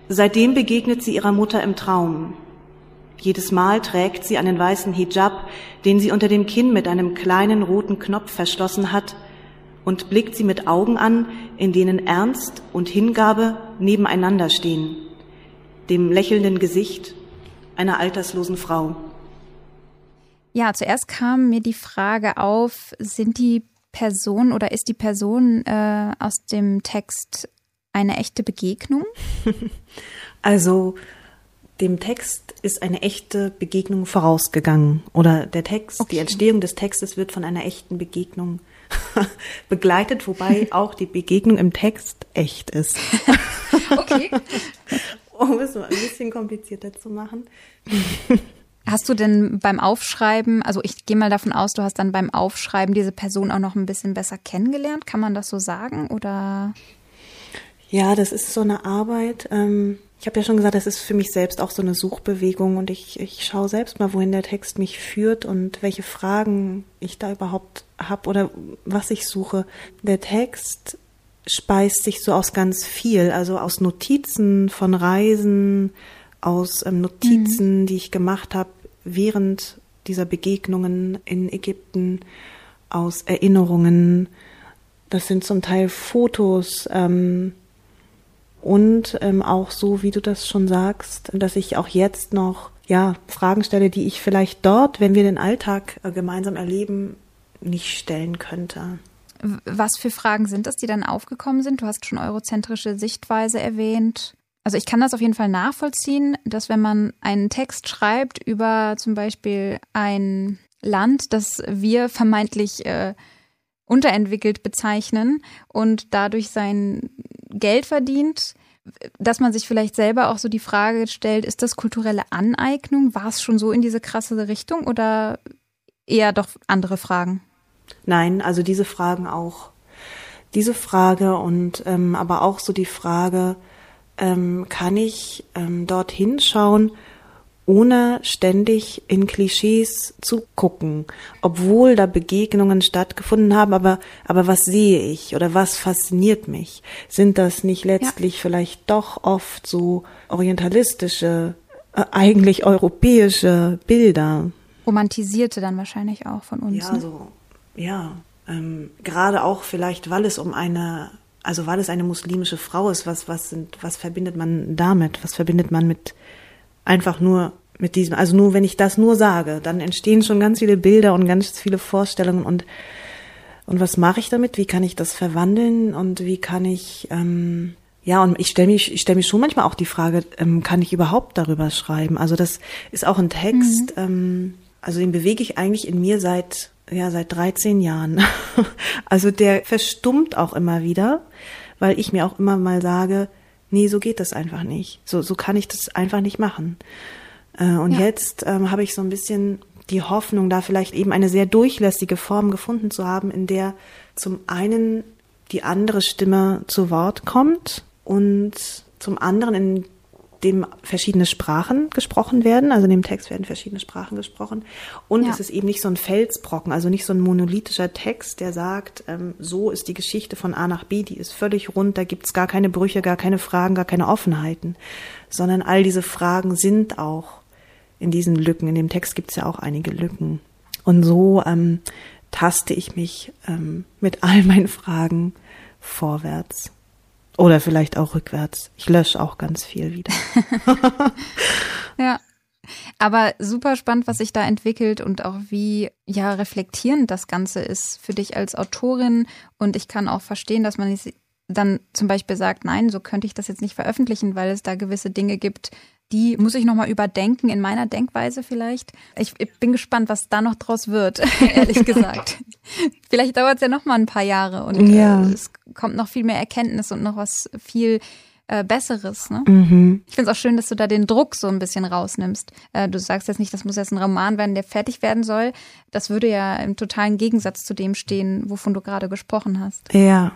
Seitdem begegnet sie ihrer Mutter im Traum, jedes Mal trägt sie einen weißen Hijab, den sie unter dem Kinn mit einem kleinen roten Knopf verschlossen hat, und blickt sie mit Augen an, in denen Ernst und Hingabe nebeneinander stehen, dem lächelnden Gesicht einer alterslosen Frau. Ja, zuerst kam mir die Frage auf, sind die Person oder ist die Person äh, aus dem Text eine echte Begegnung? [LAUGHS] Also dem Text ist eine echte Begegnung vorausgegangen. Oder der Text, okay. die Entstehung des Textes wird von einer echten Begegnung [LAUGHS] begleitet, wobei auch die Begegnung im Text echt ist. [LAUGHS] okay. [LAUGHS] um es mal ein bisschen komplizierter zu machen. Hast du denn beim Aufschreiben, also ich gehe mal davon aus, du hast dann beim Aufschreiben diese Person auch noch ein bisschen besser kennengelernt, kann man das so sagen oder? Ja, das ist so eine Arbeit. Ähm, ich habe ja schon gesagt, das ist für mich selbst auch so eine Suchbewegung und ich, ich schaue selbst mal, wohin der Text mich führt und welche Fragen ich da überhaupt habe oder was ich suche. Der Text speist sich so aus ganz viel, also aus Notizen von Reisen, aus ähm, Notizen, mhm. die ich gemacht habe während dieser Begegnungen in Ägypten, aus Erinnerungen. Das sind zum Teil Fotos ähm, und ähm, auch so, wie du das schon sagst, dass ich auch jetzt noch ja Fragen stelle, die ich vielleicht dort, wenn wir den Alltag äh, gemeinsam erleben, nicht stellen könnte. Was für Fragen sind das, die dann aufgekommen sind? Du hast schon eurozentrische Sichtweise erwähnt. Also ich kann das auf jeden Fall nachvollziehen, dass wenn man einen Text schreibt über zum Beispiel ein Land, das wir vermeintlich äh, unterentwickelt bezeichnen und dadurch sein Geld verdient, dass man sich vielleicht selber auch so die Frage stellt, ist das kulturelle Aneignung? War es schon so in diese krasse Richtung oder eher doch andere Fragen? Nein, also diese Fragen auch. Diese Frage und ähm, aber auch so die Frage, ähm, kann ich ähm, dort hinschauen, ohne ständig in Klischees zu gucken, obwohl da Begegnungen stattgefunden haben, aber, aber was sehe ich oder was fasziniert mich? Sind das nicht letztlich ja. vielleicht doch oft so orientalistische, äh, eigentlich europäische Bilder? Romantisierte dann wahrscheinlich auch von uns. Ja, ne? so ja, ähm, gerade auch vielleicht, weil es um eine, also weil es eine muslimische Frau ist, was, was sind, was verbindet man damit? Was verbindet man mit einfach nur mit diesem, also nur wenn ich das nur sage, dann entstehen schon ganz viele Bilder und ganz viele Vorstellungen und und was mache ich damit? Wie kann ich das verwandeln und wie kann ich ähm, ja, und ich stelle mich, ich stelle mich schon manchmal auch die Frage, ähm, kann ich überhaupt darüber schreiben? Also das ist auch ein Text, mhm. ähm, also den bewege ich eigentlich in mir seit ja, seit 13 Jahren. [LAUGHS] Also der verstummt auch immer wieder, weil ich mir auch immer mal sage, nee, so geht das einfach nicht. So, so kann ich das einfach nicht machen. Äh, und ja. jetzt ähm, habe ich so ein bisschen die Hoffnung, da vielleicht eben eine sehr durchlässige Form gefunden zu haben, in der zum einen die andere Stimme zu Wort kommt und zum anderen in dem verschiedene Sprachen gesprochen werden. Also in dem Text werden verschiedene Sprachen gesprochen. Und ja. es ist eben nicht so ein Felsbrocken, also nicht so ein monolithischer Text, der sagt, ähm, so ist die Geschichte von A nach B, die ist völlig rund, da gibt's gar keine Brüche, gar keine Fragen, gar keine Offenheiten, sondern all diese Fragen sind auch in diesen Lücken. In dem Text gibt's ja auch einige Lücken. Und so ähm, taste ich mich ähm, mit all meinen Fragen vorwärts. Oder vielleicht auch rückwärts. Ich lösche auch ganz viel wieder. [LAUGHS] ja. Aber super spannend, was sich da entwickelt und auch wie ja reflektierend das Ganze ist für dich als Autorin. Und ich kann auch verstehen, dass man dann zum Beispiel sagt, nein, so könnte ich das jetzt nicht veröffentlichen, weil es da gewisse Dinge gibt, die muss ich nochmal überdenken in meiner Denkweise vielleicht. Ich, ich, bin gespannt, was da noch draus wird, [LAUGHS] ehrlich gesagt. [LAUGHS] vielleicht dauert es ja nochmal ein paar Jahre und ja. äh, es kommt noch viel mehr Erkenntnis und noch was viel äh, Besseres. Ne? Mhm. Ich finde es auch schön, dass du da den Druck so ein bisschen rausnimmst. Äh, du sagst jetzt nicht, das muss jetzt ein Roman werden, der fertig werden soll. Das würde ja im totalen Gegensatz zu dem stehen, wovon du gerade gesprochen hast. Ja.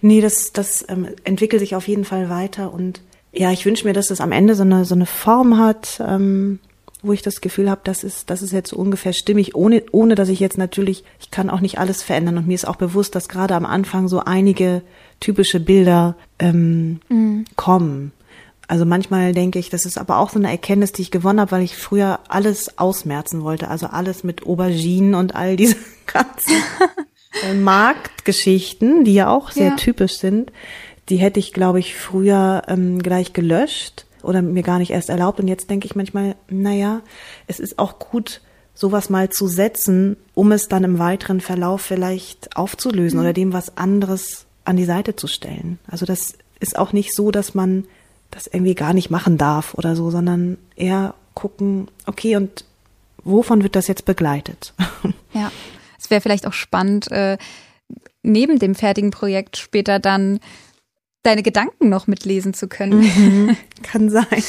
Nee, das, das ähm, entwickelt sich auf jeden Fall weiter und ja, ich wünsche mir, dass es am Ende so eine, so eine Form hat, ähm, wo ich das Gefühl habe, das ist, das ist jetzt so ungefähr stimmig, ohne, ohne dass ich jetzt natürlich, ich kann auch nicht alles verändern und mir ist auch bewusst, dass gerade am Anfang so einige typische Bilder ähm, mhm. kommen. Also manchmal denke ich, das ist aber auch so eine Erkenntnis, die ich gewonnen habe, weil ich früher alles ausmerzen wollte. Also alles mit Auberginen und all diese [LAUGHS] ganzen [LAUGHS] Marktgeschichten, die ja auch sehr ja. typisch sind die hätte ich, glaube ich, früher ähm, gleich gelöscht oder mir gar nicht erst erlaubt. Und jetzt denke ich manchmal, naja, es ist auch gut, sowas mal zu setzen, um es dann im weiteren Verlauf vielleicht aufzulösen mhm. oder dem was anderes an die Seite zu stellen. Also das ist auch nicht so, dass man das irgendwie gar nicht machen darf oder so, sondern eher gucken, okay, und wovon wird das jetzt begleitet? Ja, [LAUGHS] wäre vielleicht auch spannend, äh, neben dem fertigen Projekt später dann deine Gedanken noch mitlesen zu können. Mhm, [LAUGHS] kann sein.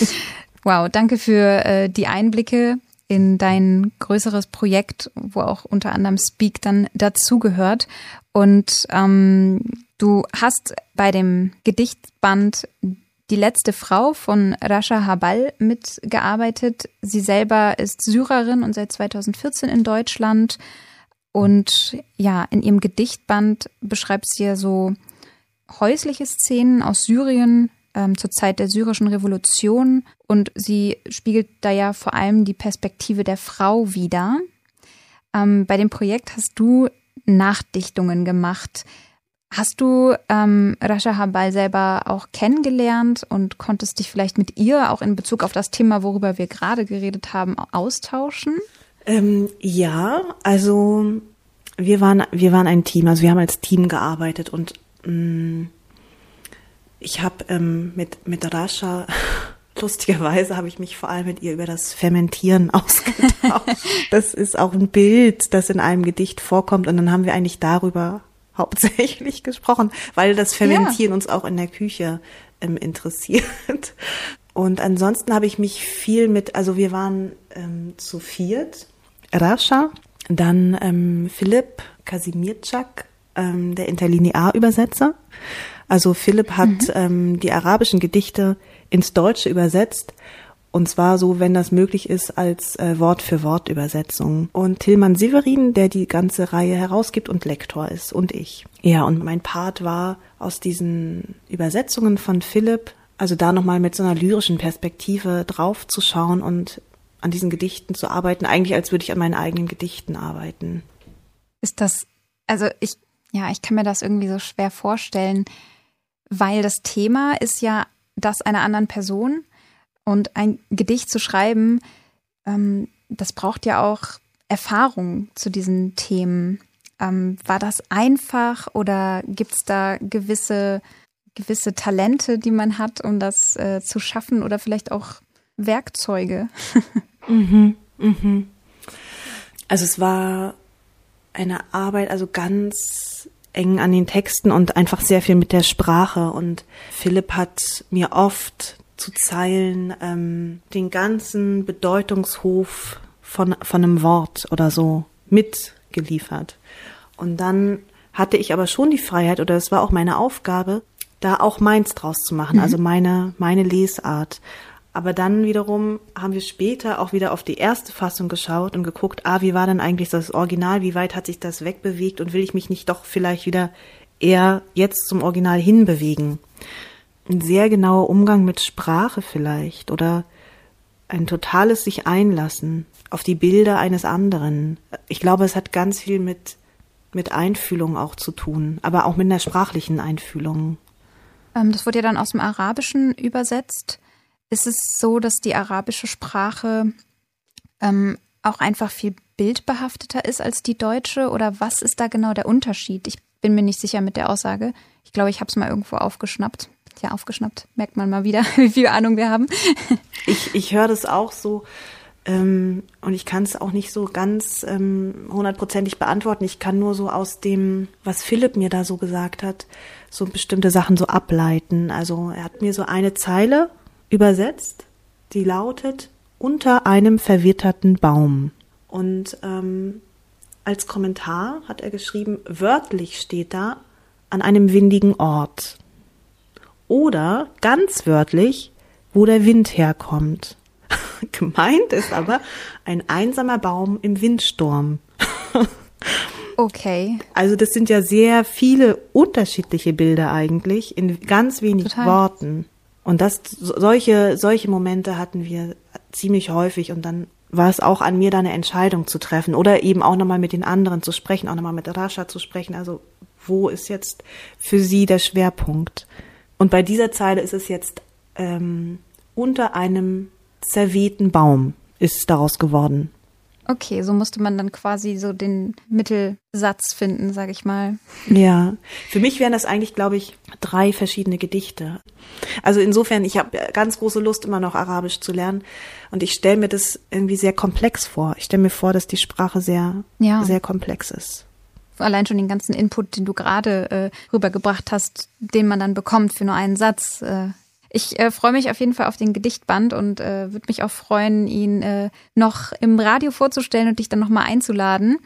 Wow, danke für äh, die Einblicke in dein größeres Projekt, wo auch unter anderem Speak dann dazugehört. Und ähm, du hast bei dem Gedichtband die letzte Frau von Rasha Habal mitgearbeitet. Sie selber ist Syrerin und seit 2014 in Deutschland. Und ja, in ihrem Gedichtband beschreibt sie ja so häusliche Szenen aus Syrien ähm, zur Zeit der syrischen Revolution. Und sie spiegelt da ja vor allem die Perspektive der Frau wider. Ähm, bei dem Projekt hast du Nachdichtungen gemacht. Hast du ähm, Rasha Habal selber auch kennengelernt und konntest dich vielleicht mit ihr auch in Bezug auf das Thema, worüber wir gerade geredet haben, austauschen? Ähm, ja, also wir waren, wir waren ein Team, also wir haben als Team gearbeitet und mh, mm, ich habe ähm, mit, mit Rasha, [LAUGHS] lustigerweise habe ich mich vor allem mit ihr über das Fermentieren [LAUGHS] ausgetauscht. das ist auch ein Bild, das in einem Gedicht vorkommt und dann haben wir eigentlich darüber [LAUGHS] hauptsächlich gesprochen, weil das Fermentieren ja. uns auch in der Küche ähm, interessiert. Und ansonsten habe ich mich viel mit, also wir waren ähm, zu viert, Rascha, dann ähm, Philipp Kasimirczak, ähm, der Interlinear-Übersetzer. Also Philipp hat mhm. ähm, die arabischen Gedichte ins Deutsche übersetzt und zwar so, wenn das möglich ist, als äh, Wort-für-Wort-Übersetzung. Und Tilman Severin, der die ganze Reihe herausgibt und Lektor ist. Und ich. Ja, und mein Part war aus diesen Übersetzungen von Philipp, also da nochmal mit so einer lyrischen Perspektive drauf zu schauen und an diesen Gedichten zu arbeiten, eigentlich als würde ich an meinen eigenen Gedichten arbeiten. Ist das, also ich, ja, ich kann mir das irgendwie so schwer vorstellen, weil das Thema ist ja das einer anderen Person und ein Gedicht zu schreiben, ähm, das braucht ja auch Erfahrung zu diesen Themen. Ähm, war das einfach oder gibt es da gewisse, gewisse Talente, die man hat, um das äh, zu schaffen oder vielleicht auch Werkzeuge? [LAUGHS] mhm, mhm. Also es war eine Arbeit, also ganz eng an den Texten und einfach sehr viel mit der Sprache. Und Philipp hat mir oft zu Zeilen ähm, den ganzen Bedeutungshof von, von einem Wort oder so mitgeliefert. Und dann hatte ich aber schon die Freiheit, oder es war auch meine Aufgabe, da auch meins draus zu machen, mhm. also meine, meine Lesart. Aber dann wiederum haben wir später auch wieder auf die erste Fassung geschaut und geguckt, ah, wie war denn eigentlich das Original, wie weit hat sich das wegbewegt und will ich mich nicht doch vielleicht wieder eher jetzt zum Original hinbewegen ein sehr genauer Umgang mit Sprache vielleicht oder ein totales sich einlassen auf die Bilder eines anderen. Ich glaube, es hat ganz viel mit, mit Einfühlung auch zu tun, aber auch mit einer sprachlichen Einfühlung. Ähm, das wurde ja dann aus dem Arabischen übersetzt. Ist es so, dass die arabische Sprache ähm, auch einfach viel bildbehafteter ist als die deutsche? Oder was ist da genau der Unterschied? Ich bin mir nicht sicher mit der Aussage. Ich glaube, ich habe es mal irgendwo aufgeschnappt ja aufgeschnappt. Merkt man mal wieder, [LAUGHS] wie viel Ahnung wir haben. [LAUGHS] ich ich höre das auch so. Ähm, und ich kann es auch nicht so ganz ähm, hundertprozentig beantworten. Ich kann nur so aus dem, was Philipp mir da so gesagt hat, so bestimmte Sachen so ableiten. Also er hat mir so eine Zeile übersetzt, die lautet unter einem verwitterten Baum. Und ähm, als Kommentar hat er geschrieben, wörtlich steht da an einem windigen Ort. Oder ganz wörtlich, wo der Wind herkommt. [LAUGHS] Gemeint ist aber ein einsamer Baum im Windsturm. [LAUGHS] okay. Also das sind ja sehr viele unterschiedliche Bilder eigentlich in ganz wenig Total. Worten. Und das solche solche Momente hatten wir ziemlich häufig und dann war es auch an mir, da eine Entscheidung zu treffen oder eben auch nochmal mit den anderen zu sprechen, auch nochmal mit Rascha zu sprechen. Also wo ist jetzt für sie der Schwerpunkt? Und bei dieser Zeile ist es jetzt ähm, unter einem zerwehten Baum ist daraus geworden. Okay, so musste man dann quasi so den Mittelsatz finden, sag ich mal. Ja, für mich wären das eigentlich, glaube ich, drei verschiedene Gedichte. Also insofern, ich habe ganz große Lust, immer noch Arabisch zu lernen. Und ich stelle mir das irgendwie sehr komplex vor. Ich stelle mir vor, dass die Sprache sehr, ja. sehr komplex ist. Allein schon den ganzen Input, den du gerade äh, rübergebracht hast, den man dann bekommt für nur einen Satz, äh, ich äh, freue mich auf jeden Fall auf den Gedichtband und äh, würde mich auch freuen, ihn äh, noch im Radio vorzustellen und dich dann nochmal einzuladen.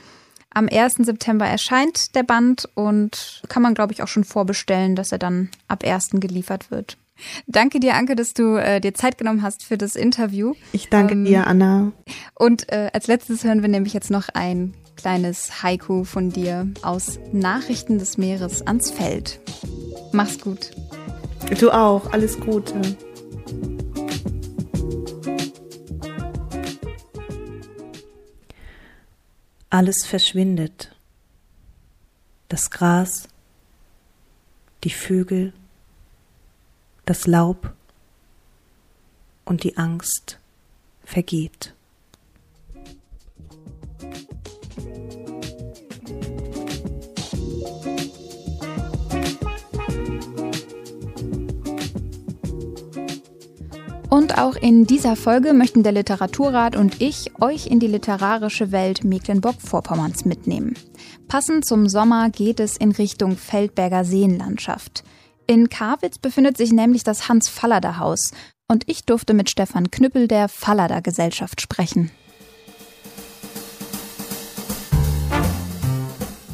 Am 1. September erscheint der Band und kann man, glaube ich, auch schon vorbestellen, dass er dann ab 1. geliefert wird. Danke dir, Anke, dass du äh, dir Zeit genommen hast für das Interview. Ich danke ähm, dir, Anna. Und äh, als letztes hören wir nämlich jetzt noch ein kleines Haiku von dir aus Nachrichten des Meeres ans Feld. Mach's gut. Du auch. Alles Gute. Alles verschwindet. Das Gras, die Vögel, das Laub und die Angst vergeht. Und auch in dieser Folge möchten der Literaturrat und ich euch in die literarische Welt Mecklenburg-Vorpommerns mitnehmen. Passend zum Sommer geht es in Richtung Feldberger Seenlandschaft. In Karwitz befindet sich nämlich das Hans-Fallader-Haus und ich durfte mit Stefan Knüppel der Fallader Gesellschaft sprechen.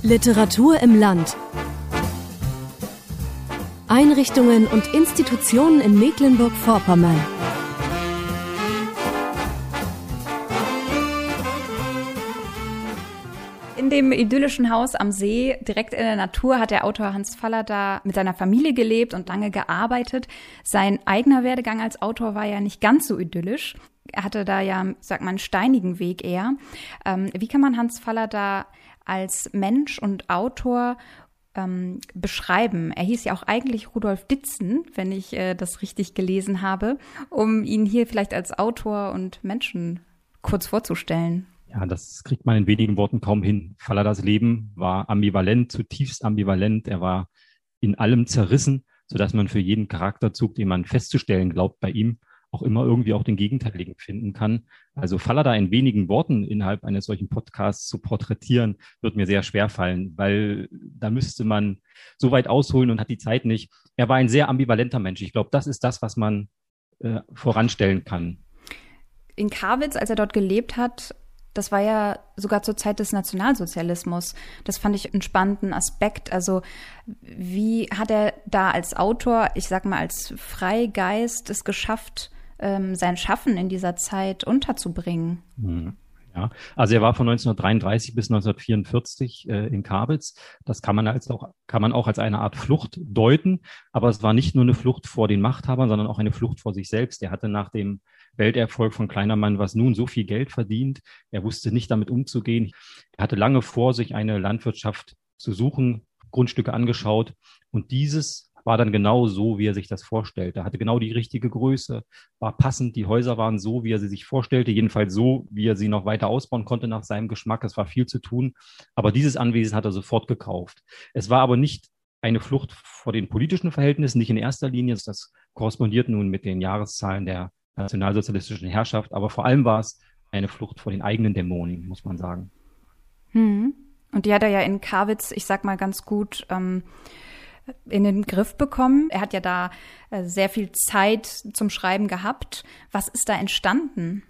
Literatur im Land. Einrichtungen und Institutionen in Mecklenburg-Vorpommern. In dem idyllischen Haus am See, direkt in der Natur, hat der Autor Hans Faller da mit seiner Familie gelebt und lange gearbeitet. Sein eigener Werdegang als Autor war ja nicht ganz so idyllisch. Er hatte da ja, sag mal, einen steinigen Weg eher. Ähm, wie kann man Hans Faller da als Mensch und Autor ähm, beschreiben. Er hieß ja auch eigentlich Rudolf Ditzen, wenn ich äh, das richtig gelesen habe, um ihn hier vielleicht als Autor und Menschen kurz vorzustellen. Ja, das kriegt man in wenigen Worten kaum hin. Falladas Leben war ambivalent, zutiefst ambivalent. Er war in allem zerrissen, sodass man für jeden Charakterzug, den man festzustellen glaubt bei ihm, auch immer irgendwie auch den Gegenteiligen finden kann. Also Fallada in wenigen Worten innerhalb eines solchen Podcasts zu porträtieren, wird mir sehr schwer fallen, weil da müsste man so weit ausholen und hat die Zeit nicht. Er war ein sehr ambivalenter Mensch. Ich glaube, das ist das, was man äh, voranstellen kann. In Karwitz, als er dort gelebt hat, das war ja sogar zur Zeit des Nationalsozialismus. Das fand ich einen spannenden Aspekt. Also wie hat er da als Autor, ich sag mal als Freigeist, es geschafft, ähm, sein Schaffen in dieser Zeit unterzubringen? Mhm. Ja, also er war von 1933 bis 1944 äh, in Kabitz. Das kann man als auch kann man auch als eine Art Flucht deuten. Aber es war nicht nur eine Flucht vor den Machthabern, sondern auch eine Flucht vor sich selbst. Er hatte nach dem Welterfolg von Kleinermann was nun so viel Geld verdient. Er wusste nicht damit umzugehen. Er hatte lange vor, sich eine Landwirtschaft zu suchen, Grundstücke angeschaut und dieses war dann genau so, wie er sich das vorstellte. Er hatte genau die richtige Größe, war passend, die Häuser waren so, wie er sie sich vorstellte, jedenfalls so, wie er sie noch weiter ausbauen konnte nach seinem Geschmack. Es war viel zu tun, aber dieses Anwesen hat er sofort gekauft. Es war aber nicht eine Flucht vor den politischen Verhältnissen, nicht in erster Linie. Das korrespondiert nun mit den Jahreszahlen der nationalsozialistischen Herrschaft, aber vor allem war es eine Flucht vor den eigenen Dämonen, muss man sagen. Hm. Und die hat er ja in Karwitz, ich sag mal ganz gut, ähm, in den Griff bekommen? Er hat ja da äh, sehr viel Zeit zum Schreiben gehabt. Was ist da entstanden?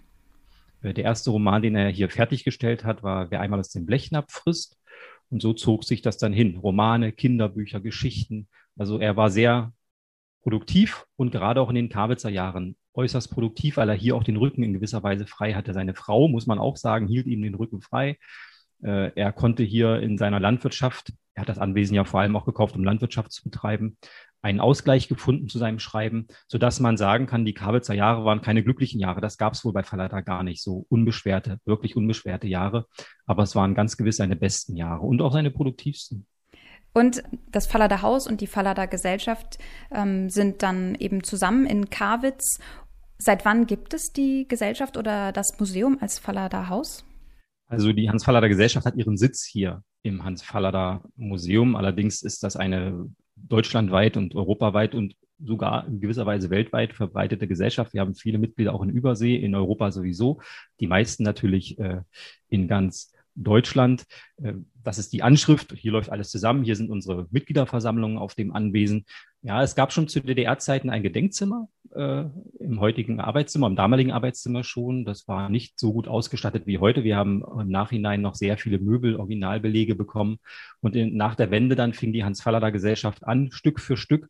Äh, der erste Roman, den er hier fertiggestellt hat, war Wer einmal aus dem Blechnapf frisst. Und so zog sich das dann hin. Romane, Kinderbücher, Geschichten. Also er war sehr produktiv und gerade auch in den Kabitzer Jahren äußerst produktiv, weil er hier auch den Rücken in gewisser Weise frei hatte. Seine Frau, muss man auch sagen, hielt ihm den Rücken frei. Äh, er konnte hier in seiner Landwirtschaft, er hat das Anwesen ja vor allem auch gekauft, um Landwirtschaft zu betreiben, einen Ausgleich gefunden zu seinem Schreiben, sodass man sagen kann, die Kabelzer Jahre waren keine glücklichen Jahre. Das gab es wohl bei Fallada gar nicht, so unbeschwerte, wirklich unbeschwerte Jahre. Aber es waren ganz gewiss seine besten Jahre und auch seine produktivsten. Und das Fallada Haus und die Fallada Gesellschaft ähm, sind dann eben zusammen in Karwitz. Seit wann gibt es die Gesellschaft oder das Museum als Fallada Haus? Also die Hans-Fallada Gesellschaft hat ihren Sitz hier im Hans-Fallada Museum. Allerdings ist das eine deutschlandweit und europaweit und sogar in gewisser Weise weltweit verbreitete Gesellschaft. Wir haben viele Mitglieder auch in Übersee, in Europa sowieso. Die meisten natürlich äh, in ganz Deutschland. Äh, das ist die Anschrift. Hier läuft alles zusammen. Hier sind unsere Mitgliederversammlungen auf dem Anwesen. Ja, es gab schon zu DDR-Zeiten ein Gedenkzimmer äh, im heutigen Arbeitszimmer, im damaligen Arbeitszimmer schon. Das war nicht so gut ausgestattet wie heute. Wir haben im Nachhinein noch sehr viele Möbel, Originalbelege bekommen. Und in, nach der Wende dann fing die Hans-Fallada Gesellschaft an, Stück für Stück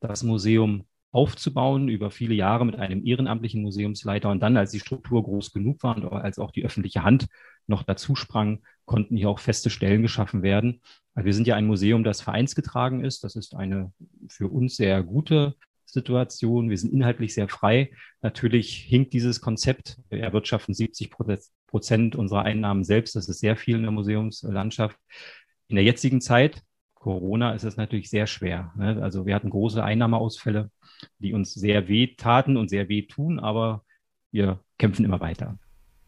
das Museum aufzubauen über viele Jahre mit einem ehrenamtlichen Museumsleiter. Und dann, als die Struktur groß genug war und als auch die öffentliche Hand noch dazu sprang, konnten hier auch feste Stellen geschaffen werden. Also wir sind ja ein Museum, das vereinsgetragen ist. Das ist eine für uns sehr gute Situation. Wir sind inhaltlich sehr frei. Natürlich hinkt dieses Konzept. Wir erwirtschaften 70 Prozent unserer Einnahmen selbst. Das ist sehr viel in der Museumslandschaft. In der jetzigen Zeit Corona ist es natürlich sehr schwer. Ne? Also wir hatten große Einnahmeausfälle, die uns sehr weh taten und sehr weh tun, aber wir kämpfen immer weiter.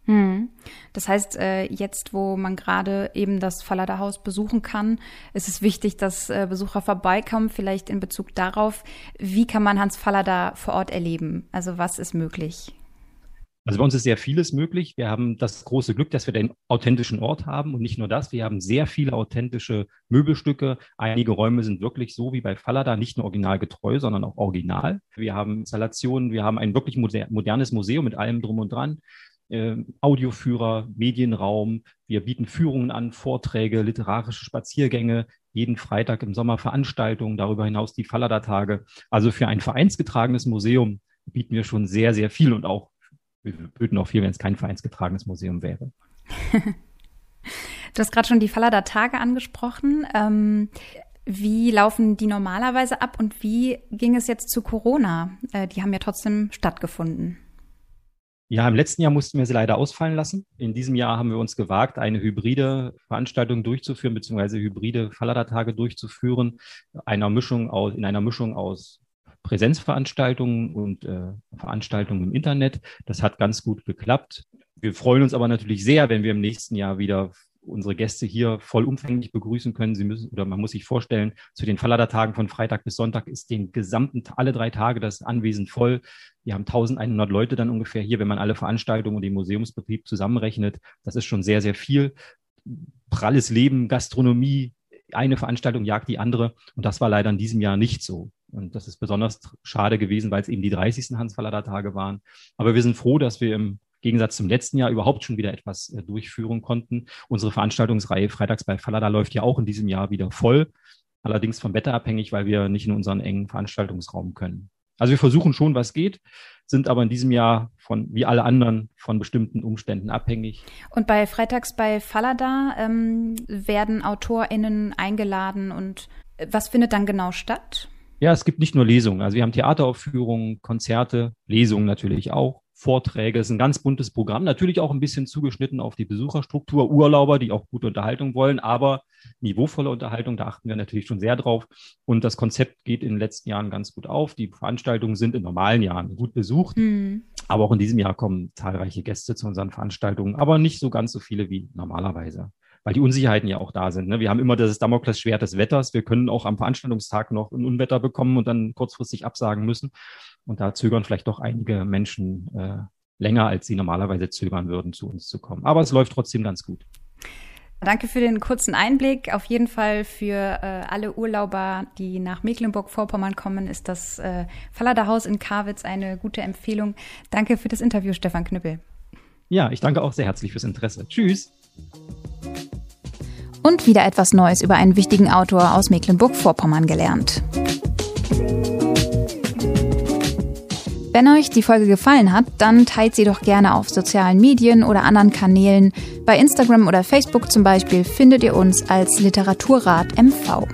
Hm. Das heißt, äh, jetzt, wo man gerade eben das Falladerhaus besuchen kann, ist es wichtig, dass äh, Besucher vorbeikommen, vielleicht in Bezug darauf, wie kann man Hans Fallader vor Ort erleben? Also was ist möglich? Also bei uns ist sehr vieles möglich. Wir haben das große Glück, dass wir den authentischen Ort haben und nicht nur das, wir haben sehr viele authentische Möbelstücke. Einige Räume sind wirklich so wie bei Fallada, nicht nur originalgetreu, sondern auch original. Wir haben Installationen, wir haben ein wirklich modernes Museum mit allem drum und dran. Äh, Audioführer, Medienraum. Wir bieten Führungen an, Vorträge, literarische Spaziergänge, jeden Freitag im Sommer Veranstaltungen, darüber hinaus die Fallada-Tage. Also für ein vereinsgetragenes Museum bieten wir schon sehr, sehr viel und auch wir würden auch viel, wenn es kein vereinsgetragenes Museum wäre. [LAUGHS] du hast gerade schon die Fallada Tage angesprochen. Ähm, wie laufen die normalerweise ab und wie ging es jetzt zu Corona? Äh, die haben ja trotzdem stattgefunden. Ja, im letzten Jahr mussten wir sie leider ausfallen lassen. In diesem Jahr haben wir uns gewagt, eine hybride Veranstaltung durchzuführen, beziehungsweise hybride Fallada-Tage durchzuführen, einer Mischung aus, in einer Mischung aus Präsenzveranstaltungen und äh, Veranstaltungen im Internet. Das hat ganz gut geklappt. Wir freuen uns aber natürlich sehr, wenn wir im nächsten Jahr wieder unsere Gäste hier vollumfänglich begrüßen können. Sie müssen, oder man muss sich vorstellen, zu den Fallader-Tagen von Freitag bis Sonntag ist den gesamten, alle drei Tage das Anwesen voll. Wir haben 1100 Leute dann ungefähr hier, wenn man alle Veranstaltungen und den Museumsbetrieb zusammenrechnet. Das ist schon sehr, sehr viel. Pralles Leben, Gastronomie, eine Veranstaltung jagt die andere. Und das war leider in diesem Jahr nicht so. Und das ist besonders schade gewesen, weil es eben die 30. Hans-Fallada-Tage waren. Aber wir sind froh, dass wir im Gegensatz zum letzten Jahr überhaupt schon wieder etwas äh, durchführen konnten. Unsere Veranstaltungsreihe Freitags bei Fallada läuft ja auch in diesem Jahr wieder voll. Allerdings vom Wetter abhängig, weil wir nicht in unseren engen Veranstaltungsraum können. Also wir versuchen schon, was geht, sind aber in diesem Jahr von, wie alle anderen, von bestimmten Umständen abhängig. Und bei Freitags bei Fallada ähm, werden AutorInnen eingeladen und äh, was findet dann genau statt? Ja, es gibt nicht nur Lesungen. Also wir haben Theateraufführungen, Konzerte, Lesungen natürlich auch, Vorträge. Es ist ein ganz buntes Programm. Natürlich auch ein bisschen zugeschnitten auf die Besucherstruktur. Urlauber, die auch gute Unterhaltung wollen, aber niveauvolle Unterhaltung, da achten wir natürlich schon sehr drauf. Und das Konzept geht in den letzten Jahren ganz gut auf. Die Veranstaltungen sind in normalen Jahren gut besucht. Mhm. Aber auch in diesem Jahr kommen zahlreiche Gäste zu unseren Veranstaltungen, aber nicht so ganz so viele wie normalerweise weil die Unsicherheiten ja auch da sind. Ne? Wir haben immer das Damoklesschwert des Wetters. Wir können auch am Veranstaltungstag noch ein Unwetter bekommen und dann kurzfristig absagen müssen. Und da zögern vielleicht doch einige Menschen äh, länger, als sie normalerweise zögern würden, zu uns zu kommen. Aber es läuft trotzdem ganz gut. Danke für den kurzen Einblick. Auf jeden Fall für äh, alle Urlauber, die nach Mecklenburg-Vorpommern kommen, ist das äh, Falladerhaus in Karwitz eine gute Empfehlung. Danke für das Interview, Stefan Knüppel. Ja, ich danke auch sehr herzlich fürs Interesse. Tschüss. Und wieder etwas Neues über einen wichtigen Autor aus Mecklenburg-Vorpommern gelernt. Wenn euch die Folge gefallen hat, dann teilt sie doch gerne auf sozialen Medien oder anderen Kanälen. Bei Instagram oder Facebook zum Beispiel findet ihr uns als Literaturrat MV.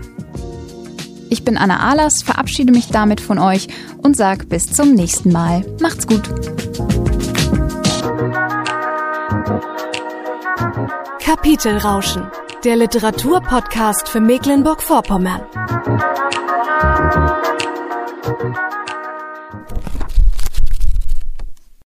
Ich bin Anna Ahlers, verabschiede mich damit von euch und sage bis zum nächsten Mal. Macht's gut! Kapitelrauschen, der Literaturpodcast für Mecklenburg-Vorpommern.